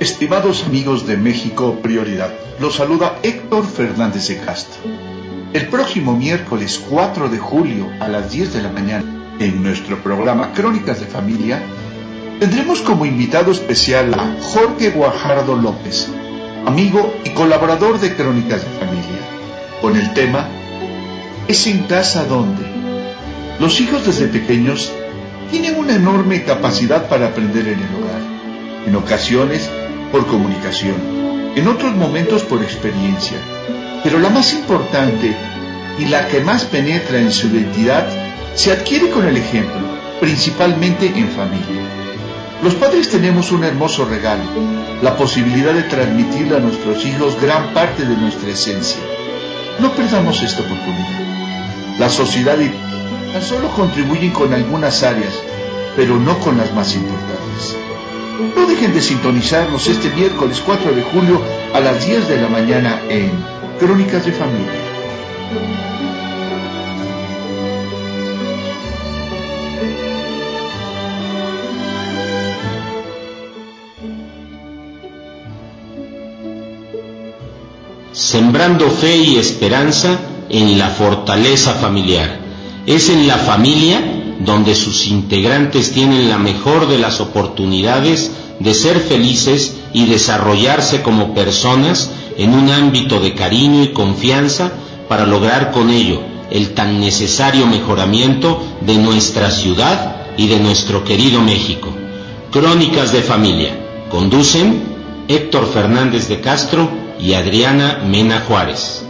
Estimados amigos de México Prioridad, los saluda Héctor Fernández de Castro. El próximo miércoles 4 de julio a las 10 de la mañana, en nuestro programa Crónicas de Familia, tendremos como invitado especial a Jorge Guajardo López, amigo y colaborador de Crónicas de Familia, con el tema ¿Es en casa donde? Los hijos desde pequeños tienen una enorme capacidad para aprender en el hogar. En ocasiones, por comunicación, en otros momentos por experiencia, pero la más importante y la que más penetra en su identidad se adquiere con el ejemplo, principalmente en familia. Los padres tenemos un hermoso regalo, la posibilidad de transmitirle a nuestros hijos gran parte de nuestra esencia. No perdamos esta oportunidad. La sociedad y tan solo contribuyen con algunas áreas, pero no con las más importantes. No dejen de sintonizarnos este miércoles 4 de julio a las 10 de la mañana en Crónicas de Familia. Sembrando fe y esperanza en la fortaleza familiar. Es en la familia donde sus integrantes tienen la mejor de las oportunidades de ser felices y desarrollarse como personas en un ámbito de cariño y confianza para lograr con ello el tan necesario mejoramiento de nuestra ciudad y de nuestro querido México. Crónicas de Familia. Conducen Héctor Fernández de Castro y Adriana Mena Juárez.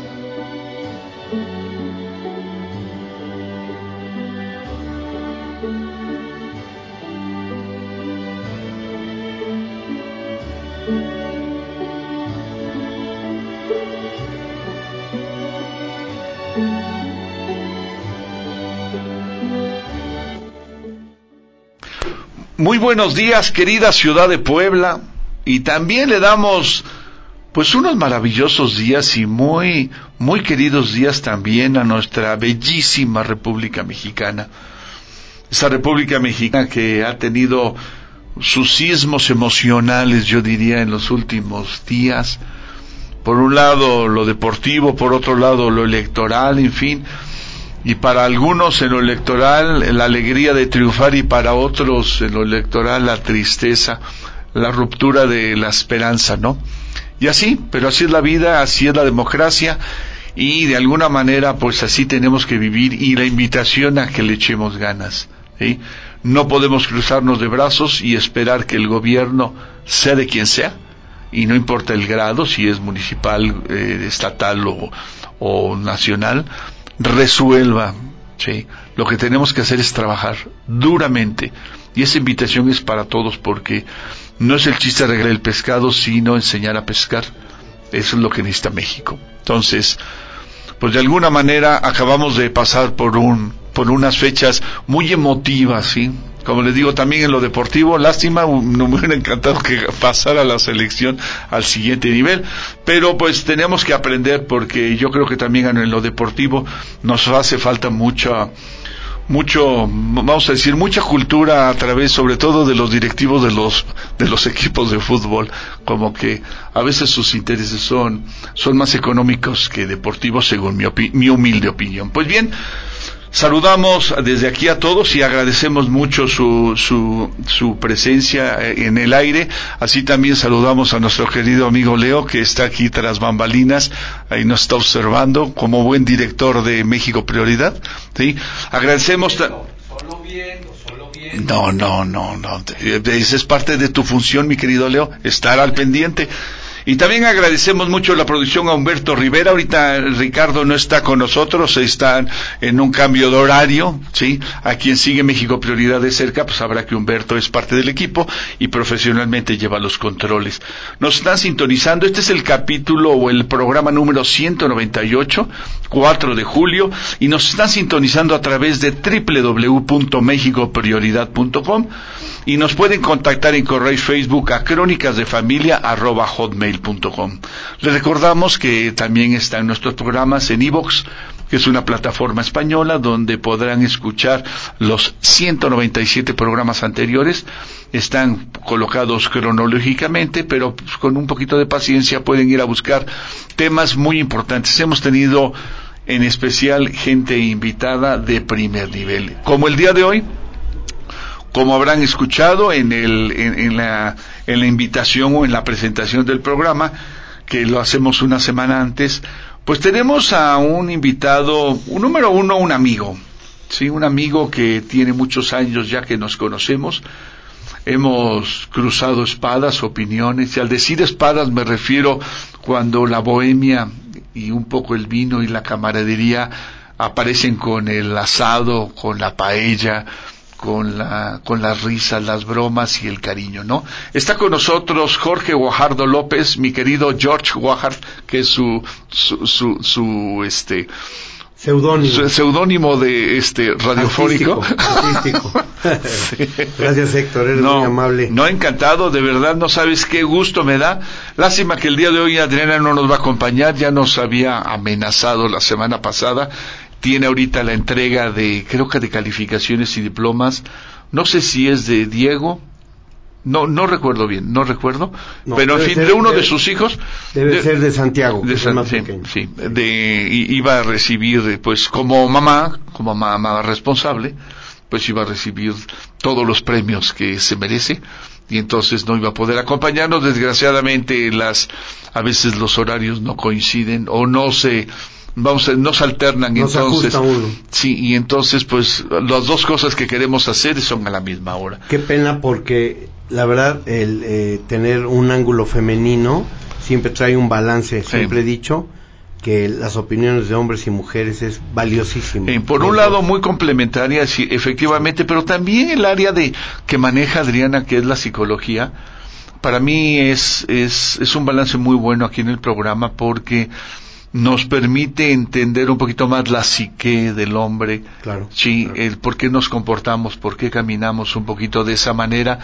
Buenos días, querida ciudad de Puebla, y también le damos pues unos maravillosos días y muy muy queridos días también a nuestra bellísima República Mexicana. Esa República Mexicana que ha tenido sus sismos emocionales, yo diría, en los últimos días. Por un lado lo deportivo, por otro lado lo electoral, en fin, y para algunos en lo electoral la alegría de triunfar y para otros en lo electoral la tristeza, la ruptura de la esperanza, ¿no? Y así, pero así es la vida, así es la democracia y de alguna manera pues así tenemos que vivir y la invitación a que le echemos ganas. ¿sí? No podemos cruzarnos de brazos y esperar que el gobierno, sea de quien sea, y no importa el grado, si es municipal, eh, estatal o, o nacional, resuelva. ¿sí? Lo que tenemos que hacer es trabajar duramente. Y esa invitación es para todos porque no es el chiste arreglar el pescado, sino enseñar a pescar. Eso es lo que necesita México. Entonces, pues de alguna manera acabamos de pasar por un, por unas fechas muy emotivas, ¿sí? como les digo, también en lo deportivo, lástima, no me hubiera encantado que pasara la selección al siguiente nivel, pero pues tenemos que aprender porque yo creo que también en lo deportivo nos hace falta mucha mucho, vamos a decir, mucha cultura a través, sobre todo de los directivos de los, de los equipos de fútbol, como que a veces sus intereses son, son más económicos que deportivos, según mi, mi humilde opinión. Pues bien, Saludamos desde aquí a todos y agradecemos mucho su, su, su, presencia en el aire. Así también saludamos a nuestro querido amigo Leo, que está aquí tras bambalinas, ahí nos está observando como buen director de México Prioridad. ¿sí? Agradecemos. Solo No, no, no, no. Esa es parte de tu función, mi querido Leo, estar al pendiente. Y también agradecemos mucho la producción a Humberto Rivera. Ahorita Ricardo no está con nosotros, está en un cambio de horario, ¿sí? A quien sigue México Prioridad de cerca, pues sabrá que Humberto es parte del equipo y profesionalmente lleva los controles. Nos están sintonizando. Este es el capítulo o el programa número 198, 4 de julio, y nos están sintonizando a través de www.mexicoprioridad.com y nos pueden contactar en correo Facebook a crónicasdefamilia.hotmail.com. Les recordamos que también están nuestros programas en iVoox, que es una plataforma española donde podrán escuchar los 197 programas anteriores. Están colocados cronológicamente, pero pues, con un poquito de paciencia pueden ir a buscar temas muy importantes. Hemos tenido en especial gente invitada de primer nivel. Como el día de hoy, como habrán escuchado en, el, en, la, en la invitación o en la presentación del programa, que lo hacemos una semana antes, pues tenemos a un invitado, un número uno, un amigo, sí, un amigo que tiene muchos años ya que nos conocemos. Hemos cruzado espadas, opiniones, y al decir espadas me refiero cuando la bohemia y un poco el vino y la camaradería aparecen con el asado, con la paella, con, la, con las risas, las bromas y el cariño, ¿no? Está con nosotros Jorge Guajardo López, mi querido George Guajard, que es su, su, su, su este, Seudónimo. Seudónimo de este radiofónico. Gracias Héctor, eres muy amable. No, encantado, de verdad no sabes qué gusto me da. Lástima que el día de hoy Adriana no nos va a acompañar, ya nos había amenazado la semana pasada tiene ahorita la entrega de, creo que de calificaciones y diplomas, no sé si es de Diego, no, no recuerdo bien, no recuerdo, pero en fin, de uno de sus hijos. Debe ser de Santiago, de sí, de, iba a recibir, pues como mamá, como mamá responsable, pues iba a recibir todos los premios que se merece. Y entonces no iba a poder acompañarnos. Desgraciadamente las, a veces los horarios no coinciden o no se, vamos a, no se alternan entonces sí y entonces pues las dos cosas que queremos hacer son a la misma hora. Qué pena porque la verdad el eh, tener un ángulo femenino siempre trae un balance. Siempre he dicho que las opiniones de hombres y mujeres es valiosísimo. por un lado muy complementaria, sí, efectivamente, pero también el área de que maneja Adriana, que es la psicología, para mí es, es, es un balance muy bueno aquí en el programa porque nos permite entender un poquito más la psique del hombre, claro, sí, el por qué nos comportamos, por qué caminamos un poquito de esa manera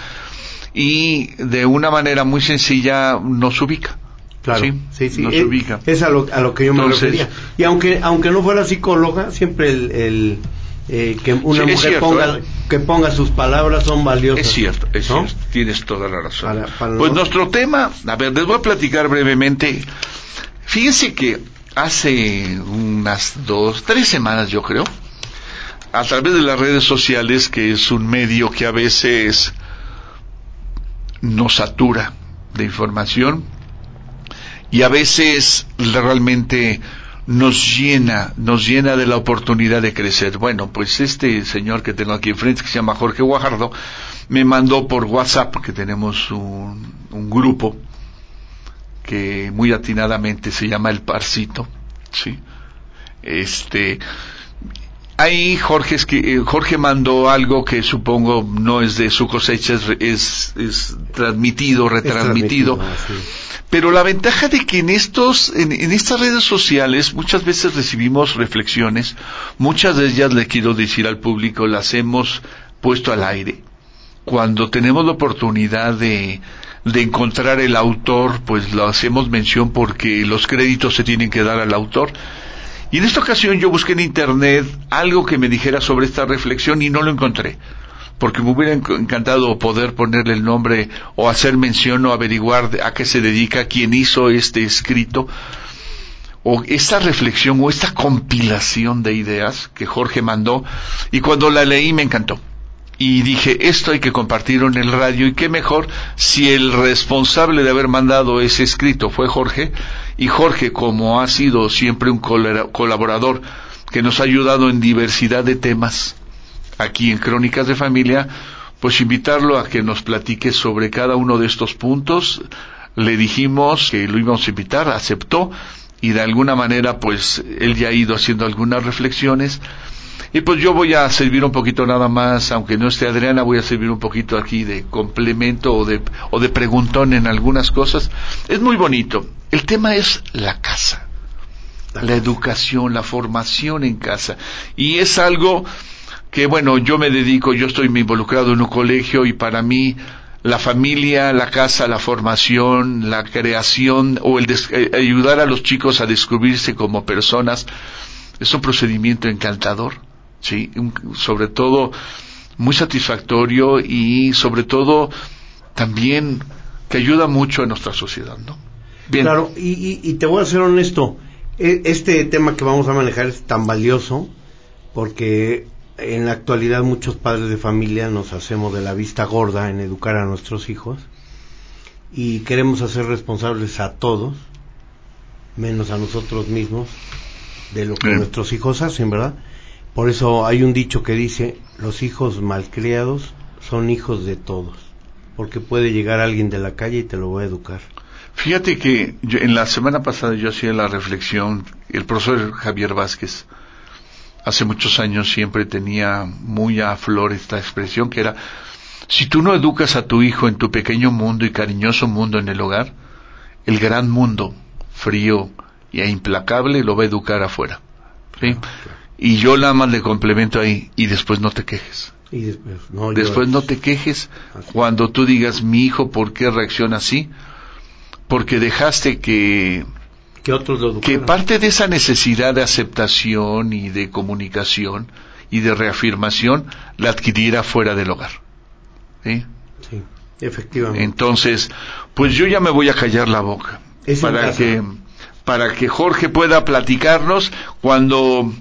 y de una manera muy sencilla nos ubica. Claro, sí, sí, Nos es, ubica. es a, lo, a lo que yo me refería. Y aunque aunque no fuera psicóloga, siempre el, eh, que una mujer ponga, ¿eh? que ponga sus palabras son valiosas. Es cierto, es cierto, tienes toda la razón. pues nuestro tema, a ver, les voy a platicar brevemente. Fíjense que hace unas dos, tres semanas yo creo, a través de las redes sociales, que es un medio que a veces nos satura de información y a veces realmente nos llena, nos llena de la oportunidad de crecer. Bueno, pues este señor que tengo aquí enfrente, que se llama Jorge Guajardo, me mandó por WhatsApp, porque tenemos un, un grupo, que muy atinadamente se llama El Parcito, ¿sí? Este, ahí Jorge, eh, Jorge mandó algo que supongo no es de su cosecha, es, es, transmitido, retransmitido. Pero la ventaja de que en estos, en, en, estas redes sociales muchas veces recibimos reflexiones, muchas de ellas le quiero decir al público, las hemos puesto al aire. Cuando tenemos la oportunidad de, de encontrar el autor, pues lo hacemos mención porque los créditos se tienen que dar al autor. Y en esta ocasión yo busqué en internet algo que me dijera sobre esta reflexión y no lo encontré. Porque me hubiera encantado poder ponerle el nombre o hacer mención o averiguar a qué se dedica, quién hizo este escrito, o esta reflexión o esta compilación de ideas que Jorge mandó, y cuando la leí me encantó y dije, esto hay que compartirlo en el radio y qué mejor si el responsable de haber mandado ese escrito fue Jorge y Jorge como ha sido siempre un colaborador que nos ha ayudado en diversidad de temas aquí en Crónicas de Familia, pues invitarlo a que nos platique sobre cada uno de estos puntos. Le dijimos que lo íbamos a invitar, aceptó y de alguna manera pues él ya ha ido haciendo algunas reflexiones y pues yo voy a servir un poquito nada más, aunque no esté Adriana, voy a servir un poquito aquí de complemento o de, o de preguntón en algunas cosas. Es muy bonito. El tema es la casa, la educación, la formación en casa. Y es algo que, bueno, yo me dedico, yo estoy involucrado en un colegio y para mí la familia, la casa, la formación, la creación o el eh, ayudar a los chicos a descubrirse como personas es un procedimiento encantador, ¿sí? sobre todo muy satisfactorio y sobre todo también que ayuda mucho a nuestra sociedad, ¿no? Bien. Claro, y, y, te voy a ser honesto, e, este tema que vamos a manejar es tan valioso porque en la actualidad muchos padres de familia nos hacemos de la vista gorda en educar a nuestros hijos y queremos hacer responsables a todos, menos a nosotros mismos, de lo que nuestros hijos hacen, ¿verdad? Por eso hay un dicho que dice, los hijos malcriados son hijos de todos, porque puede llegar alguien de la calle y te lo va a educar. Fíjate que en la semana pasada yo hacía la reflexión, el profesor Javier Vázquez, hace muchos años siempre tenía muy a flor esta expresión que era, si tú no educas a tu hijo en tu pequeño mundo y cariñoso mundo en el hogar, el gran mundo, frío e implacable, lo va a educar afuera. Y yo nada más le complemento ahí, y después no te quejes. Y después no, después no te quejes cuando tú digas, mi hijo, ¿por qué reacciona así? Porque dejaste que que otros que parte de esa necesidad de aceptación y de comunicación y de reafirmación la adquiriera fuera del hogar. Sí, efectivamente. Entonces, pues yo ya me voy a callar la boca para que para que Jorge pueda platicarnos cuando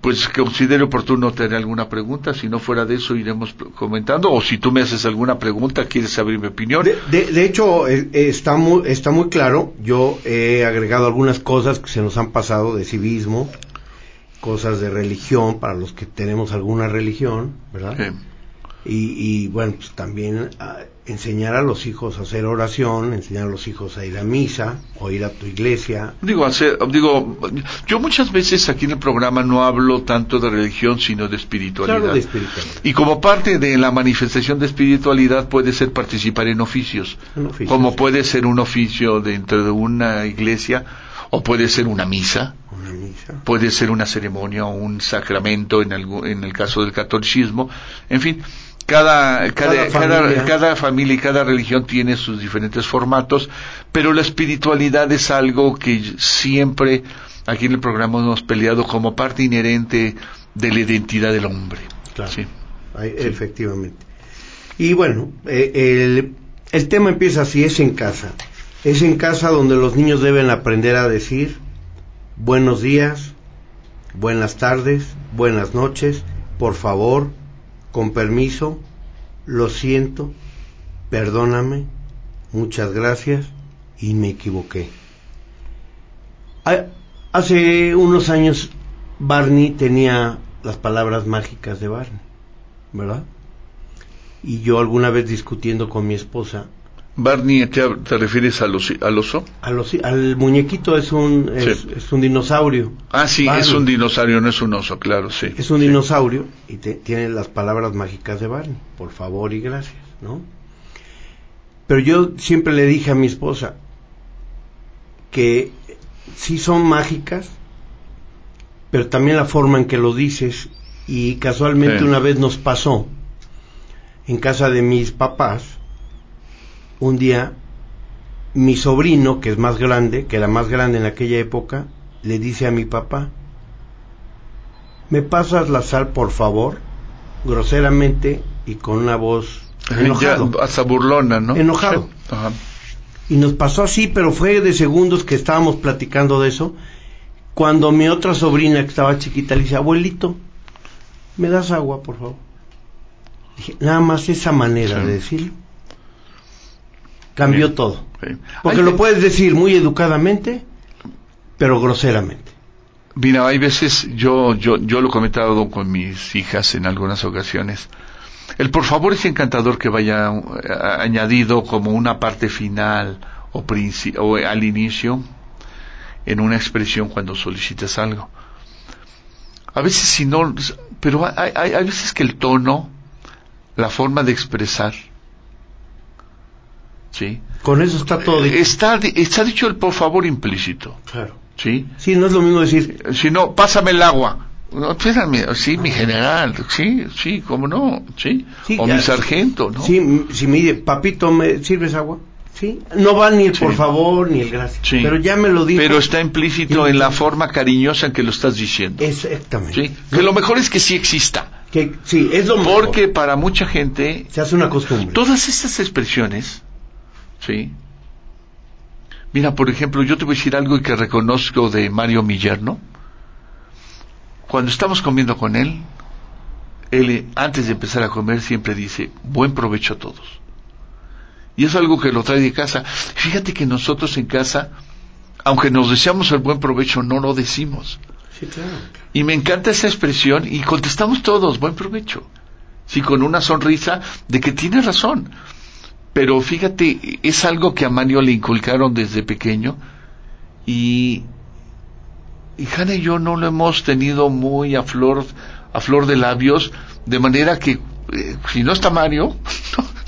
pues considero oportuno tener alguna pregunta, si no fuera de eso iremos comentando, o si tú me haces alguna pregunta, quieres saber mi opinión. De, hecho, eh, eh, está, muy, está muy claro, yo he agregado algunas cosas que se nos han pasado de civismo, cosas de religión, para los que tenemos alguna religión, ¿verdad? Y, bueno, pues también ah, enseñar a los hijos a hacer oración, enseñar a los hijos a ir a misa o ir a tu iglesia. Digo, digo, yo muchas veces aquí en el programa no hablo tanto de religión, sino de espiritualidad. Y como parte de la manifestación de espiritualidad puede ser participar en oficios, como puede ser un oficio dentro de una iglesia o puede ser una misa, puede ser una ceremonia o un sacramento en, en el caso del catolicismo, en fin cada, cada, cada, familia. y cada religión tiene sus diferentes formatos, pero la espiritualidad es algo que siempre aquí en el programa hemos peleado como parte inherente de la identidad del hombre. Claro. Sí. Efectivamente. Y bueno, eh, el, el tema empieza así, es en casa. Es en casa donde los niños deben aprender a decir buenos días, buenas tardes, buenas noches, por favor, con permiso, lo siento, perdóname, muchas gracias y me equivoqué. Hace unos años Barney tenía las palabras mágicas de Barney, ¿verdad? Y yo alguna vez discutiendo con mi esposa, Barney, ¿te, refieres al, oso? Al, muñequito es un, es, un dinosaurio. Ah, sí, es un dinosaurio, no es un oso, claro, sí. Es un dinosaurio y tiene las palabras mágicas de Barney, por favor y gracias, ¿no? Pero yo siempre le dije a mi esposa que sí son mágicas, pero también la forma en que lo dices, y casualmente una vez nos pasó en casa de mis papás, un día mi sobrino, que es más grande, que era más grande en aquella época, le dice a mi papá, ¿me pasas la sal, por favor? Groseramente y con una voz enojado. hasta burlona, ¿no? Enojado. Y nos pasó así, pero fue de segundos que estábamos platicando de eso, cuando mi otra sobrina, que estaba chiquita, le dice, abuelito, ¿me das agua, por favor? Dije, nada más esa manera de decirlo cambió todo. Porque lo puedes decir muy educadamente, pero groseramente. Mira, hay veces, yo, yo, yo lo he comentado con mis hijas en algunas ocasiones. El por favor es encantador que vaya eh, añadido como una parte final o, o al inicio en una expresión cuando solicitas algo. A veces si no, pero hay, hay, hay veces que el tono, la forma de expresar, ¿sí? Con eso está todo dicho. Está, está dicho el por favor implícito. Claro. ¿Sí? Sí, no es lo mismo decir. Si no, pásame el agua. No, espérame, sí, mi general, sí, sí, cómo no, sí. o mi sargento, ¿no? Sí, si me dice, papito, ¿me sirves agua? Sí, no va ni el por favor ni el gracias. Sí. Pero ya me lo dijo. Pero está implícito en la forma cariñosa en que lo estás diciendo. Exactamente. ¿sí? Que lo mejor es que sí exista. Que, sí, es lo mejor. Porque para mucha gente, se hace una costumbre. todas estas expresiones, ¿sí? Mira, por ejemplo, yo te voy a decir algo que reconozco de Mario Millar, ¿no? Cuando estamos comiendo con él, él eh, antes de empezar a comer siempre dice, buen provecho a todos. Y es algo que lo trae de casa. Fíjate que nosotros en casa, aunque nos deseamos el buen provecho, no lo decimos. Sí, claro. Y me encanta esa expresión y contestamos todos, buen provecho. Sí, con una sonrisa de que tiene razón. Pero fíjate, es algo que a Mario le inculcaron desde pequeño y, y Hanna y yo no lo hemos tenido muy a flor, a flor de labios, de manera que eh, si no está Mario,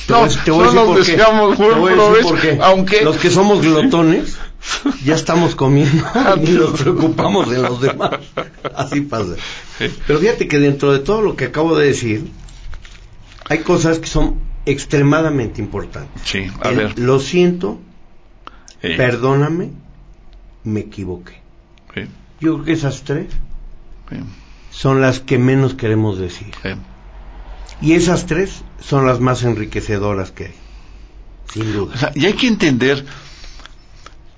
Te no, voy a- te voy a no nos deseamos Te buen voy aunque Los que somos glotones, ya estamos comiendo y nos preocupamos de los demás. Así pasa. Pero fíjate que dentro de todo lo que acabo de decir, hay cosas que son extremadamente importantes. Sí, a El ver. Lo siento, perdóname, me equivoqué. sí, Yo creo que esas tres son las que menos queremos decir. Y esas tres son las más enriquecedoras que hay. Sin duda. O sea, y hay que entender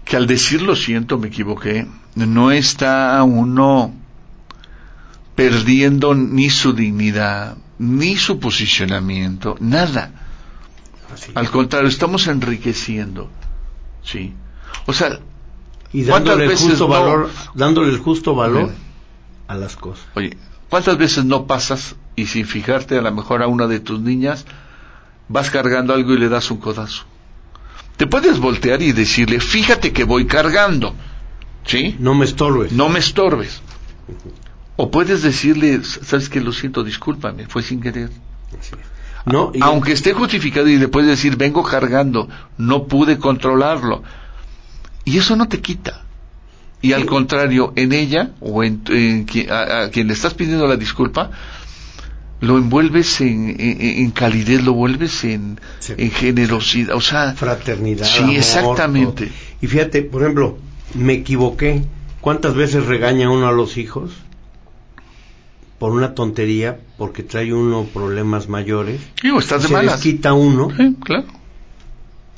que al decir lo siento, me equivoqué, no está uno perdiendo ni su dignidad, ni su posicionamiento, nada. Así. Al contrario, estamos enriqueciendo. ¿Sí? O sea, Y ¿Cuántas dándole el veces justo no? valor, dándole el justo valor Bien. a las cosas. oye, ¿cuántas veces no pasas y sin fijarte a lo mejor a una de tus niñas vas cargando algo y le das un codazo? Te puedes voltear y decirle, fíjate que voy cargando. ¿Sí? No me estorbes. no me estorbes. O puedes decirle, sabes que lo siento, discúlpame, fue sin querer. Así es. No, y- Aunque esté justificado y le puedes decir, vengo cargando, no pude controlarlo. Y eso no te quita. Y al contrario, en ella o en, a, a quien le estás pidiendo la disculpa, lo envuelves en, en- en calidez, lo vuelves en, Sí. en generosidad. O sea, fraternidad. Sí, amor, exactamente. todo. Y fíjate, por ejemplo, me equivoqué. ¿Cuántas veces regaña uno a los hijos? Por una tontería, porque trae uno problemas mayores. digo, estás de se malas. desquita uno Sí, claro.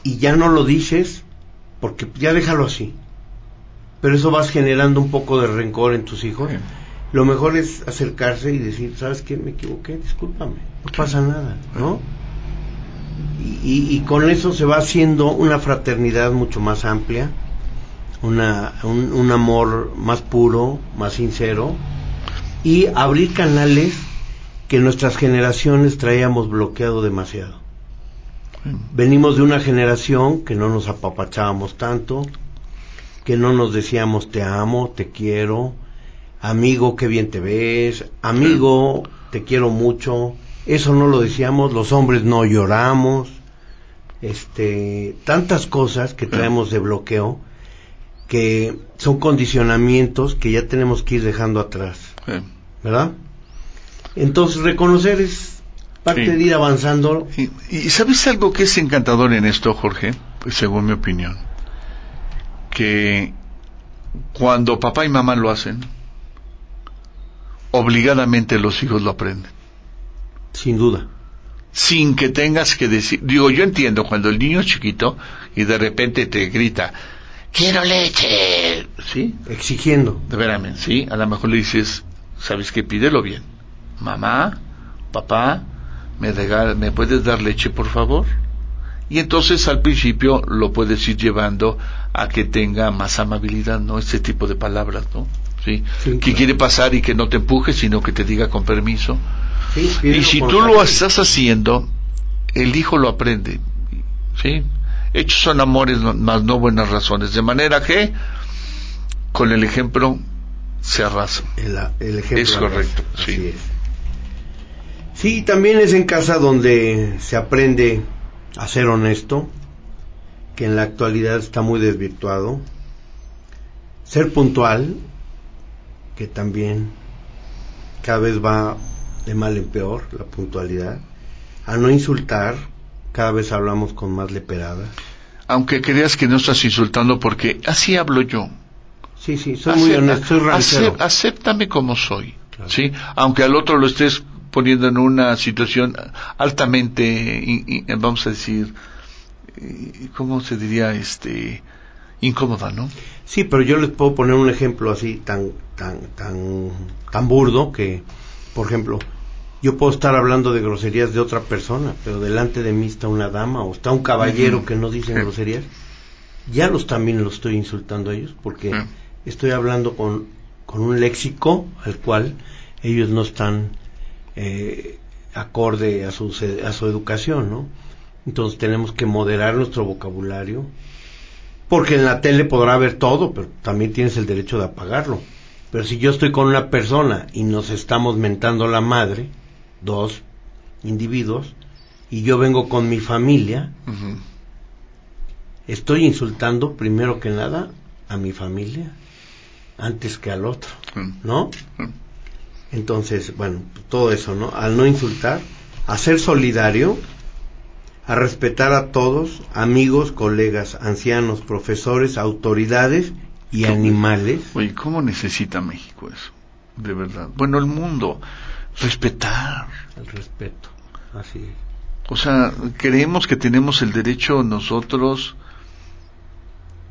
y ya no lo dices porque ya déjalo así. Pero eso vas generando un poco de rencor en tus hijos. Sí. Lo mejor es acercarse y decir, ¿sabes qué? Me equivoqué, discúlpame. No pasa nada, ¿no? Y, y- y con eso se va haciendo una fraternidad mucho más amplia, una, un, un amor más puro, más sincero, y abrir canales que nuestras generaciones traíamos bloqueado demasiado. Venimos de una generación que no nos apapachábamos tanto, que no nos decíamos te amo, te quiero, amigo, qué bien te ves, amigo, te quiero mucho. Eso no lo decíamos, los hombres no lloramos. Este, tantas cosas que traemos de bloqueo que son condicionamientos que ya tenemos que ir dejando atrás. ¿Verdad? Entonces reconocer es parte Sí. de ir avanzando. Y, y ¿sabes algo que es encantador en esto, Jorge? Pues según mi opinión, que cuando papá y mamá lo hacen, obligadamente los hijos lo aprenden. Sin duda. Sin que tengas que decir, digo, yo entiendo cuando el niño es chiquito y de repente te grita, quiero leche, ¿sí? Exigiendo. De veras, sí, a lo mejor le dices, ¿sabes qué? Pídelo bien. Mamá, papá, ¿me, regal- ¿me puedes dar leche, por favor? Y entonces al principio lo puedes ir llevando a que tenga más amabilidad, ¿no? Este tipo de palabras, ¿no? Sí. Sí, que claro. quiere pasar y que no te empuje, sino que te diga con permiso. Sí, Y si tú lo estás haciendo, el hijo lo aprende. ¿Sí? Hechos son amores, más no buenas razones. De manera que, con el ejemplo, se arrasa. El, el ejemplo Es correcto, sí. es. Sí, también es en casa donde se aprende a ser honesto, que en la actualidad está muy desvirtuado. Ser puntual, que también cada vez va de mal en peor la puntualidad. A no insultar, cada vez hablamos con más leperada. aunque creas que no estás insultando porque así hablo yo. Sí, sí, soy muy honesto, soy acéptame como soy, ¿sí? Aunque al otro lo estés poniendo en una situación altamente, vamos a decir, ¿cómo se diría? Este, incómoda, ¿no? Sí, pero yo les puedo poner un ejemplo así tan, tan, tan, tan burdo que, por ejemplo, yo puedo estar hablando de groserías de otra persona, pero delante de mí está una dama o está un caballero que no dice groserías. Ya los también los estoy insultando a ellos porque estoy hablando con, con un léxico al cual ellos no están eh, acorde a su, a su educación, ¿no? Entonces tenemos que moderar nuestro vocabulario, porque en la tele podrá ver todo, pero también tienes el derecho de apagarlo. Pero si yo estoy con una persona y nos estamos mentando la madre, dos individuos, y yo vengo con mi familia, estoy insultando primero que nada a mi familia antes que al otro, ¿no? Entonces, bueno, todo eso, ¿no? Al no insultar, a ser solidario, a respetar a todos, amigos, colegas, ancianos, profesores, autoridades y animales. Oye, ¿cómo necesita México eso? De verdad. Bueno, el mundo, respetar. El respeto, así es. O sea, creemos que tenemos el derecho nosotros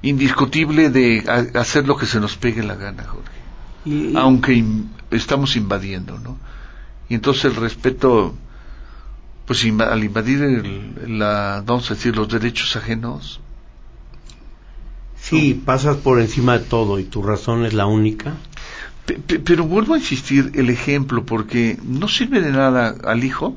indiscutible de hacer lo que se nos pegue la gana, Jorge. Aunque estamos invadiendo, ¿no? Y entonces el respeto pues al invadir la, vamos a decir, los derechos ajenos. Sí, pasas por encima de todo y tu razón es la única. pero vuelvo a insistir el ejemplo porque no sirve de nada al hijo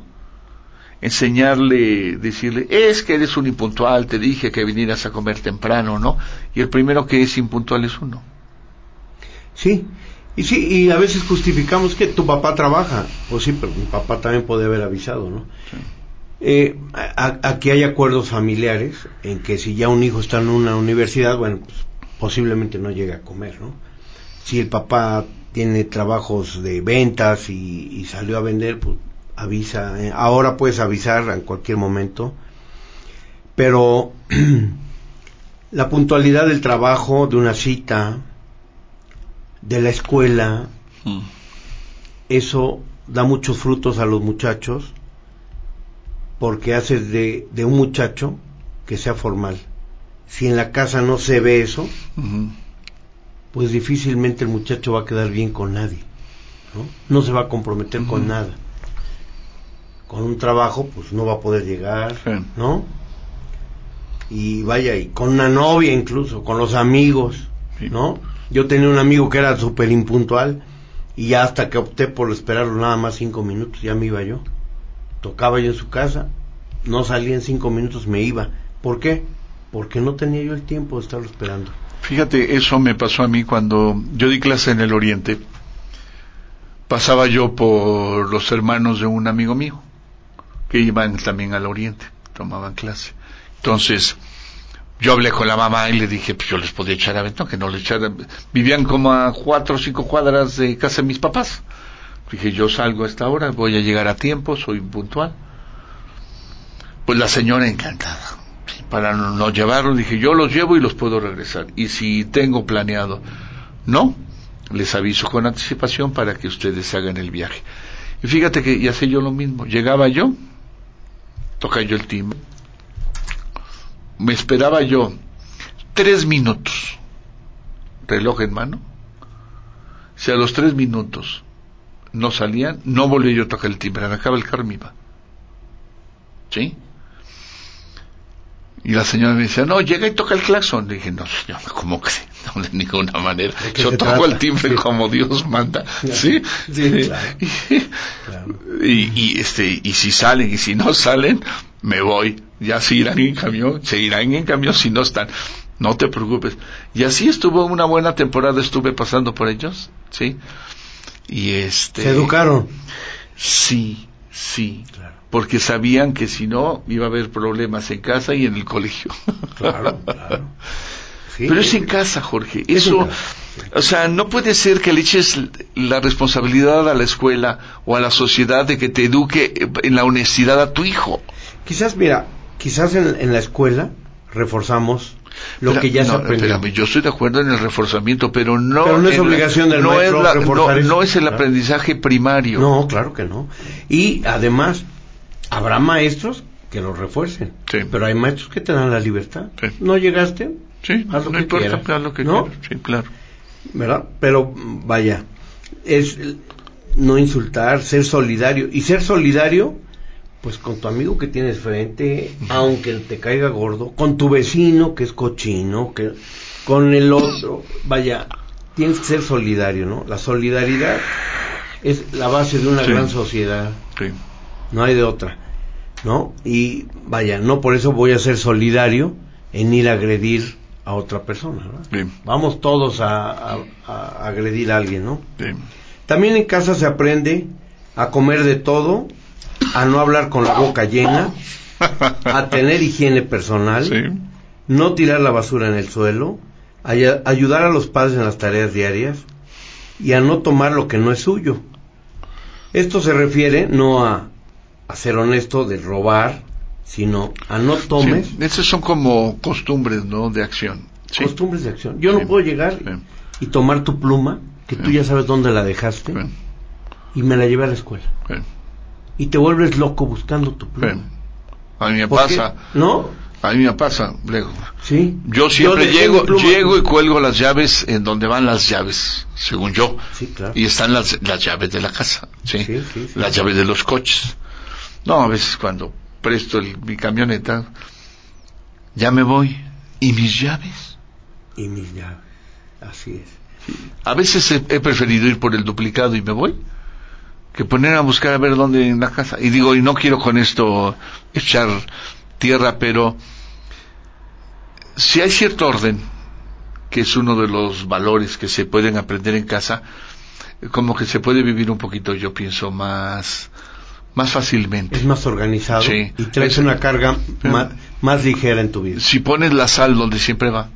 enseñarle, decirle, es que eres un impuntual, te dije que vinieras a comer temprano, ¿no? Y el primero que es impuntual es uno. Sí, y sí, y a veces justificamos que tu papá trabaja. Pues sí, pero mi papá también puede haber avisado, ¿no? Eh, aquí hay acuerdos familiares en que si ya un hijo está en una universidad, bueno, pues posiblemente no llegue a comer, ¿no? Si el papá tiene trabajos de ventas y, salió a vender, pues avisa. Eh, ahora puedes avisar en cualquier momento. Pero la puntualidad del trabajo, de una cita, de la escuela, mm. eso da muchos frutos a los muchachos porque hace de, de, un muchacho que sea formal. Si en la casa no se ve eso, pues difícilmente el muchacho va a quedar bien con nadie. No, no se va a comprometer con nada. Con un trabajo, pues no va a poder llegar, ¿no? Y vaya, y con una novia incluso, con los amigos, ¿no? Yo tenía un amigo que era súper impuntual y ya hasta que opté por esperarlo nada más cinco minutos, ya me iba yo. Tocaba yo en su casa, no salía en cinco minutos, me iba. ¿Por qué? Porque no tenía yo el tiempo de estarlo esperando. Fíjate, eso me pasó a mí cuando yo di clase en el Oriente. Pasaba yo por los hermanos de un amigo mío, que iban también al Oriente, tomaban clase. Entonces, yo hablé con la mamá y le dije, pues yo les podía echar a aventón, que no les echara. Vivían como a cuatro o cinco cuadras de casa de mis papás. Dije, yo salgo a esta hora, voy a llegar a tiempo, soy puntual. Pues la señora encantada. Para no, llevarlo, dije, yo los llevo y los puedo regresar. Y si tengo planeado, no, les aviso con anticipación para que ustedes hagan el viaje. Y fíjate que ya sé yo lo mismo. Llegaba yo, toca yo el timbre, me esperaba yo tres minutos, reloj en mano. Si a los tres minutos no salían, no volví yo a tocar el timbre, acaba el carro iba. ¿Sí? Y la señora me decía, no, llega y toca el claxon. Le dije, no, señor, ¿cómo que? No, de ninguna manera. Yo toco el timbre como Dios manda. ¿Sí? sí Y, y, este, y si salen y si no salen, me voy. Ya se irán en camión, se irán en camión si no están. No te preocupes. Y así estuvo una buena temporada, estuve pasando por ellos, ¿sí? Y este... ¿Se educaron? Sí, sí. Porque sabían que si no, iba a haber problemas en casa y en el colegio. Claro, claro. Pero es en casa, Jorge. Eso, o sea, no puede ser que le eches la responsabilidad a la escuela o a la sociedad de que te eduque en la honestidad a tu hijo. Quizás, mira, quizás en, la escuela reforzamos lo que ya se no, aprendió. espérame, yo estoy de acuerdo en el reforzamiento, pero no, Pero no es obligación del no maestro es la- reforzar no, eso. no es el aprendizaje primario. No, claro que no. Y además, habrá maestros que lo refuercen. Sí. Pero hay maestros que te dan la libertad. Sí. No llegaste, Sí, Haz lo no que importa, quieras. haz lo que ¿No? quieras, Sí, claro. ¿verdad? Pero vaya, es no insultar, ser solidario. Y ser solidario, pues con tu amigo que tienes frente, aunque te caiga gordo, con tu vecino que es cochino, que con el otro, vaya, tienes que ser solidario, ¿no? La solidaridad es la base de una Sí. gran sociedad. Sí. No hay de otra, ¿no? Y vaya, no por eso voy a ser solidario en ir a agredir a otra persona, ¿no? Vamos todos a, a- a agredir a alguien, ¿no? Sí. También en casa se aprende a comer de todo, a no hablar con la boca llena, a tener higiene personal, Sí. no tirar la basura en el suelo, a ay- ayudar a los padres en las tareas diarias y a no tomar lo que no es suyo. Esto se refiere no a, a ser honesto de robar, sino a no tomes Sí, Esas son como costumbres, ¿no? De acción. Sí. costumbres de acción. Yo Sí. no puedo llegar y tomar tu pluma, que tú ya sabes dónde la dejaste, y me la llevé a la escuela. Y te vuelves loco buscando tu pluma. A mí me pasa, ¿No? a mí me pasa, Lego. Sí. Yo siempre llego, llego y cuelgo las llaves en donde van las llaves, según yo. Sí, claro. Y están las, las llaves de la casa, ¿sí? Sí, sí, sí. Las llaves de los coches. No, a veces cuando presto el- mi camioneta, ya me voy. ¿Y mis llaves? Y mis llaves. Así es. A veces he, he preferido ir por el duplicado y me voy, que poner a buscar a ver dónde en la casa. Y digo, y no quiero con esto echar tierra, pero si hay cierto orden, que es uno de los valores que se pueden aprender en casa, como que se puede vivir un poquito, yo pienso, más, más fácilmente. Es más organizado Sí. y traes Es- una carga más ligera en tu vida. Si pones la sal donde siempre va,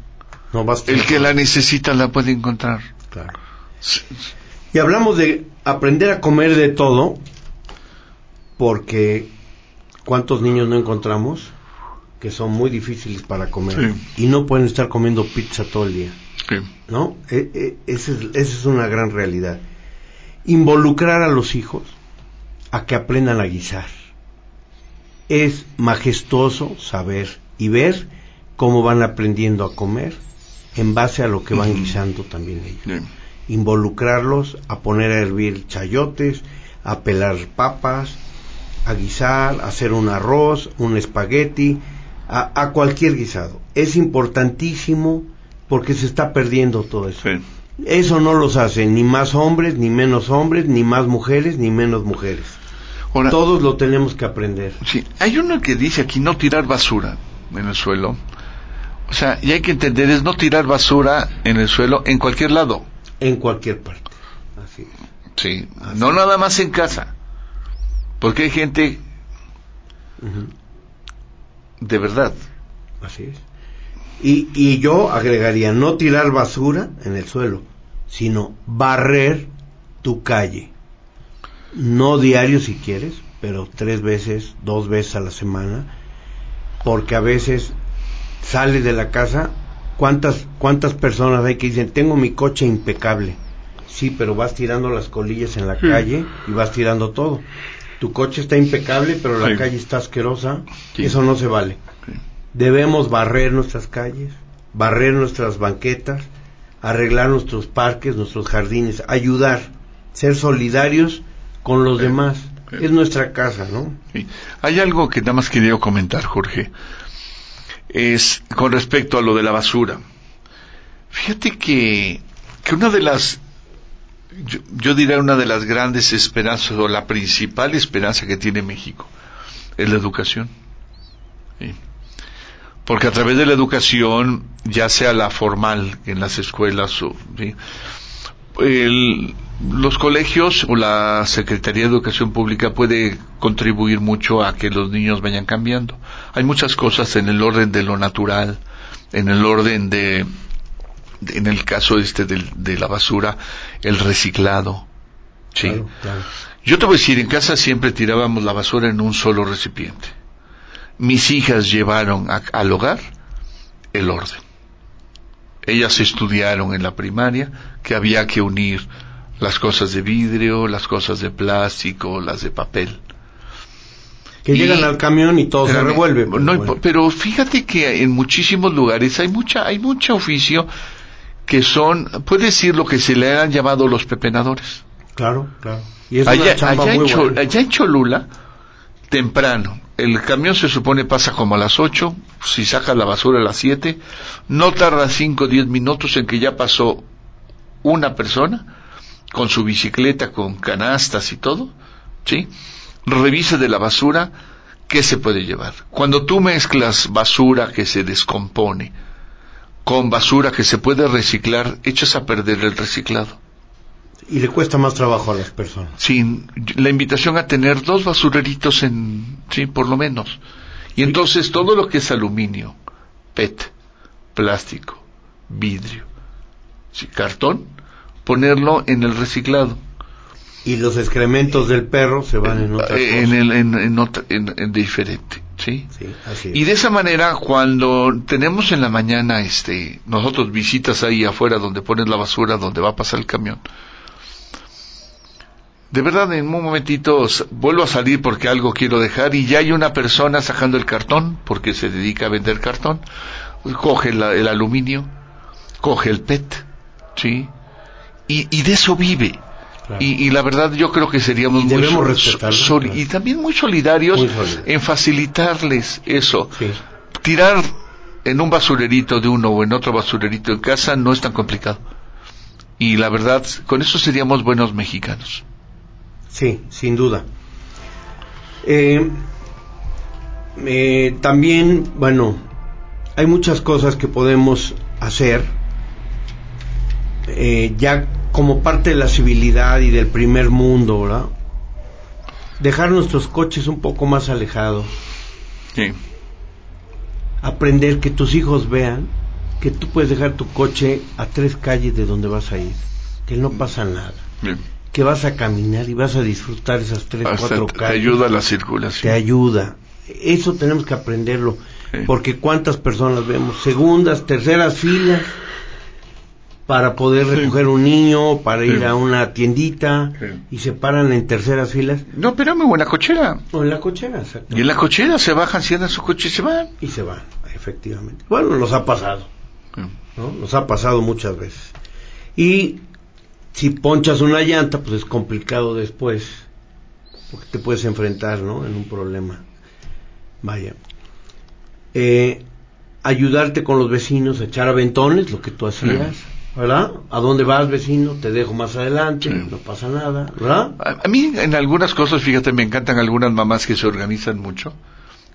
No vas el que la necesita la puede encontrar. Claro. Sí. Y hablamos de aprender a comer de todo, porque ¿cuántos niños no encontramos que son muy difíciles para comer Sí. y no pueden estar comiendo pizza todo el día? ¿No? E- e- esa es, esa es una gran realidad. Involucrar a los hijos a que aprendan a guisar. Es majestuoso saber y ver cómo van aprendiendo a comer en base a lo que van guisando también ellos involucrarlos a poner a hervir chayotes, a pelar papas, a guisar, a hacer un arroz, un espagueti, a, a cualquier guisado. Es importantísimo porque se está perdiendo todo eso. Sí. Eso no los hace ni más hombres, ni menos hombres, ni más mujeres, ni menos mujeres. Ahora, Todos lo tenemos que aprender. Sí, hay uno que dice aquí no tirar basura en el suelo. O sea, y hay que entender, es no tirar basura en el suelo en cualquier lado. En cualquier parte. Así es. Sí, no nada más en casa. Porque hay gente, de verdad, Así es. Y, y yo agregaría no tirar basura en el suelo, sino barrer tu calle. No diario si quieres, pero tres veces, dos veces a la semana, porque a veces sale de la casa, ¿cuántas, cuántas personas hay que dicen, tengo mi coche impecable? Sí, pero vas tirando las colillas en la calle y vas tirando todo. Tu coche está impecable, pero la Sí. calle está asquerosa. Sí. Eso no se vale. Debemos barrer nuestras calles, barrer nuestras banquetas, arreglar nuestros parques, nuestros jardines, ayudar, ser solidarios con los Sí. demás. Sí. Es nuestra casa, ¿no? Sí. Hay algo que nada más quería comentar, Jorge. Es con respecto a lo de la basura. Fíjate que, que una de las, yo, yo diría una de las grandes esperanzas o la principal esperanza que tiene México es la educación. Sí. Porque a través de la educación, ya sea la formal en las escuelas o ¿sí? El- los colegios o la Secretaría de Educación Pública puede contribuir mucho a que los niños vayan cambiando. Hay muchas cosas en el orden de lo natural, en el orden de, de- en el caso este del- de, la basura, el reciclado. Sí. Claro, claro. Yo te voy a decir, en casa siempre tirábamos la basura en un solo recipiente. Mis hijas llevaron a- al hogar el orden. Ellas estudiaron en la primaria que había que unir las cosas de vidrio, las cosas de plástico, las de papel. Que llegan al camión y todo se revuelve. Pues, pero fíjate que en muchísimos lugares hay mucha, hay mucho oficio que son, puede decir lo que se le han llamado los pepenadores. Claro, claro. Y es allá, allá en Cholula, temprano, el camión se supone pasa como a las 8, si saca la basura a las 7, no tarda 5 o 10 minutos en que ya pasó una persona con su bicicleta, con canastas y todo, ¿sí? Revisa de la basura qué se puede llevar. Cuando tú mezclas basura que se descompone con basura que se puede reciclar, echas a perder el reciclado. Y le cuesta más trabajo a las personas. Sí, la invitación a tener dos basureritos en, sí, por lo menos. Y entonces todo lo que es aluminio, PET, plástico, vidrio, sí, cartón, ponerlo en el reciclado. Y los excrementos del perro se van en otra eh, en, el, en, en, en, diferente, ¿sí? sí así Y de esa manera, cuando tenemos en la mañana, este, nosotros visitas ahí afuera donde pones la basura, donde va a pasar el camión, de verdad en un momentito vuelvo a salir porque algo quiero dejar y ya hay una persona sacando el cartón porque se dedica a vender cartón. Coge el aluminio coge el PET sí y, y de eso vive. Y, y, la verdad yo creo que seríamos muy y también muy solidarios en facilitarles eso. Tirar en un basurerito de uno o en otro basurerito en casa no es tan complicado. Y la verdad con eso seríamos buenos mexicanos Sí, sin duda. Eh, eh, también, bueno, hay muchas cosas que podemos hacer eh, ya como parte de la civilidad y del primer mundo, ¿verdad? Dejar nuestros coches un poco más alejados. Sí. Aprender que tus hijos vean que tú puedes dejar tu coche a tres calles de donde vas a ir, que no pasa nada. Bien que vas a caminar y vas a disfrutar esas tres, cuatro calles. Te ayuda la circulación. Te ayuda. Eso tenemos que aprenderlo. Porque cuántas personas vemos, segundas, terceras filas, para poder recoger un niño, para ir a una tiendita, y se paran en terceras filas. No, pero o en la cochera. O en la cochera, exacto. Y en la cochera se bajan, cierran su coche y se van. Y se van, efectivamente. Bueno, nos ha pasado. ¿no? Nos ha pasado muchas veces. Y si ponchas una llanta, pues es complicado después, porque te puedes enfrentar, ¿no? En un problema. Vaya. Eh, ayudarte con los vecinos, echar aventones, lo que tú hacías, ¿verdad? ¿A dónde vas, vecino? Te dejo más adelante, no pasa nada, ¿verdad? A, mí en algunas cosas, fíjate, me encantan algunas mamás que se organizan mucho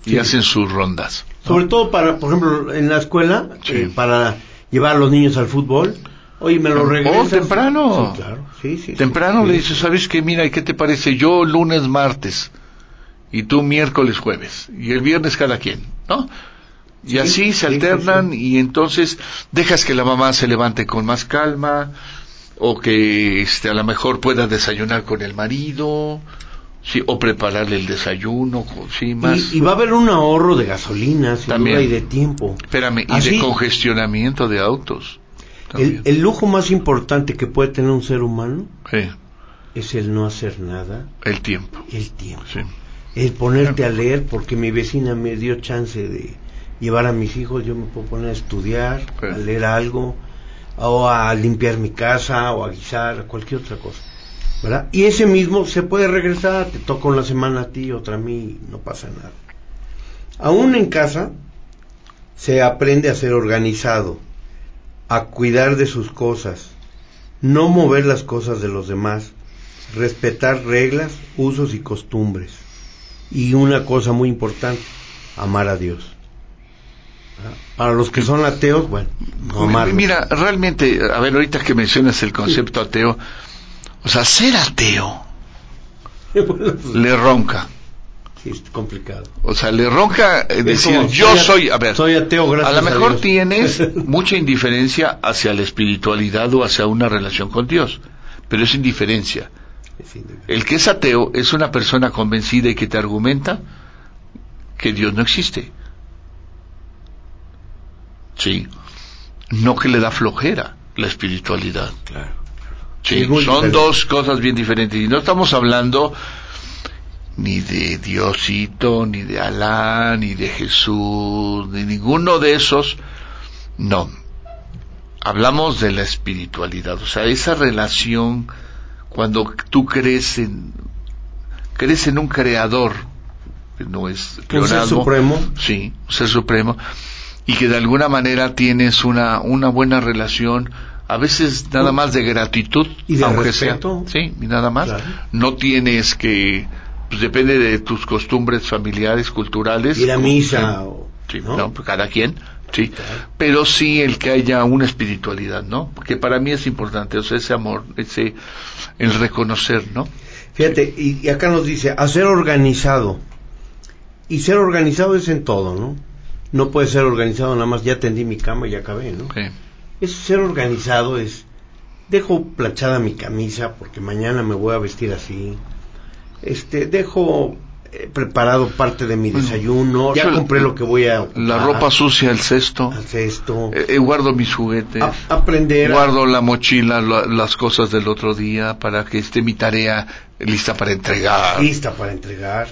y hacen sus rondas. Sobre todo para, por ejemplo, en la escuela, eh, para llevar a los niños al fútbol, Oye, me lo oh, regresas. temprano. Sí, claro. Sí, sí, temprano le dices, ¿sabes qué? Mira, ¿y qué te parece? Yo lunes, martes. Y tú miércoles, jueves. Y el viernes cada quien, ¿no? Y así se alternan y entonces dejas que la mamá se levante con más calma o que este, a lo mejor pueda desayunar con el marido. Sí, o prepararle el desayuno, sí, más. Y, va a haber un ahorro de gasolina, También. y de tiempo. Espérame, y de congestionamiento de autos. El, lujo más importante que puede tener un ser humano es el no hacer nada. El tiempo. El tiempo. El ponerte a leer porque mi vecina me dio chance de llevar a mis hijos, yo me puedo poner a estudiar, a leer algo, o a limpiar mi casa, o a guisar, cualquier otra cosa. ¿verdad? Y ese mismo se puede regresar, te toca una semana a ti, otra a mí, no pasa nada. Aún en casa se aprende a ser organizado, a cuidar de sus cosas, no mover las cosas de los demás, respetar reglas, usos y costumbres. Y una cosa muy importante, amar a Dios. ¿Ah? Para los que son ateos, bueno, no Mira, realmente, a ver, ahorita que mencionas el concepto ateo, o sea, ser ateo le ronca es complicado. O sea, le ronca eh, decir, yo soy, a ver, soy ateo, gracias a lo mejor tienes mucha indiferencia hacia la espiritualidad o hacia una relación con Dios, pero es indiferencia. El que es ateo es una persona convencida y que te argumenta que Dios no existe. Sí. No que le da flojera la espiritualidad. Claro. Sí, son diferente. dos cosas bien diferentes. Y no estamos hablando ni de Diosito, ni de Alá, ni de Jesús, ni ninguno de esos. No. Hablamos de la espiritualidad. O sea, esa relación cuando tú crees en, crees en un creador, que no es Un ser supremo. Sí, un ser supremo. Y que de alguna manera tienes una, una buena relación, a veces nada más de gratitud, Y de aunque respeto. sea. Sí, y nada más. Claro. No tienes que, pues depende de tus costumbres familiares, culturales. Ir a como- misa. o- Sí, ¿no? no, pues cada quien, sí. Pero sí el que haya una espiritualidad, ¿no? Porque para mí es importante, o sea, ese amor, ese, el reconocer, ¿no? Fíjate, y, y acá nos dice, a ser organizado. Y ser organizado es en todo, ¿no? No puede ser organizado nada más, ya tendí mi cama y ya acabé, ¿no? Sí. Eso ser organizado es, dejo planchada mi camisa porque mañana me voy a vestir así. Este, dejo eh, preparado parte de mi desayuno, ya compré lo que voy a La ropa sucia, el cesto, al cesto, eh, eh, guardo mis juguetes. a- aprender a- Guardo la mochila, la- las cosas del otro día para que esté mi tarea lista para entregar. lista para entregar.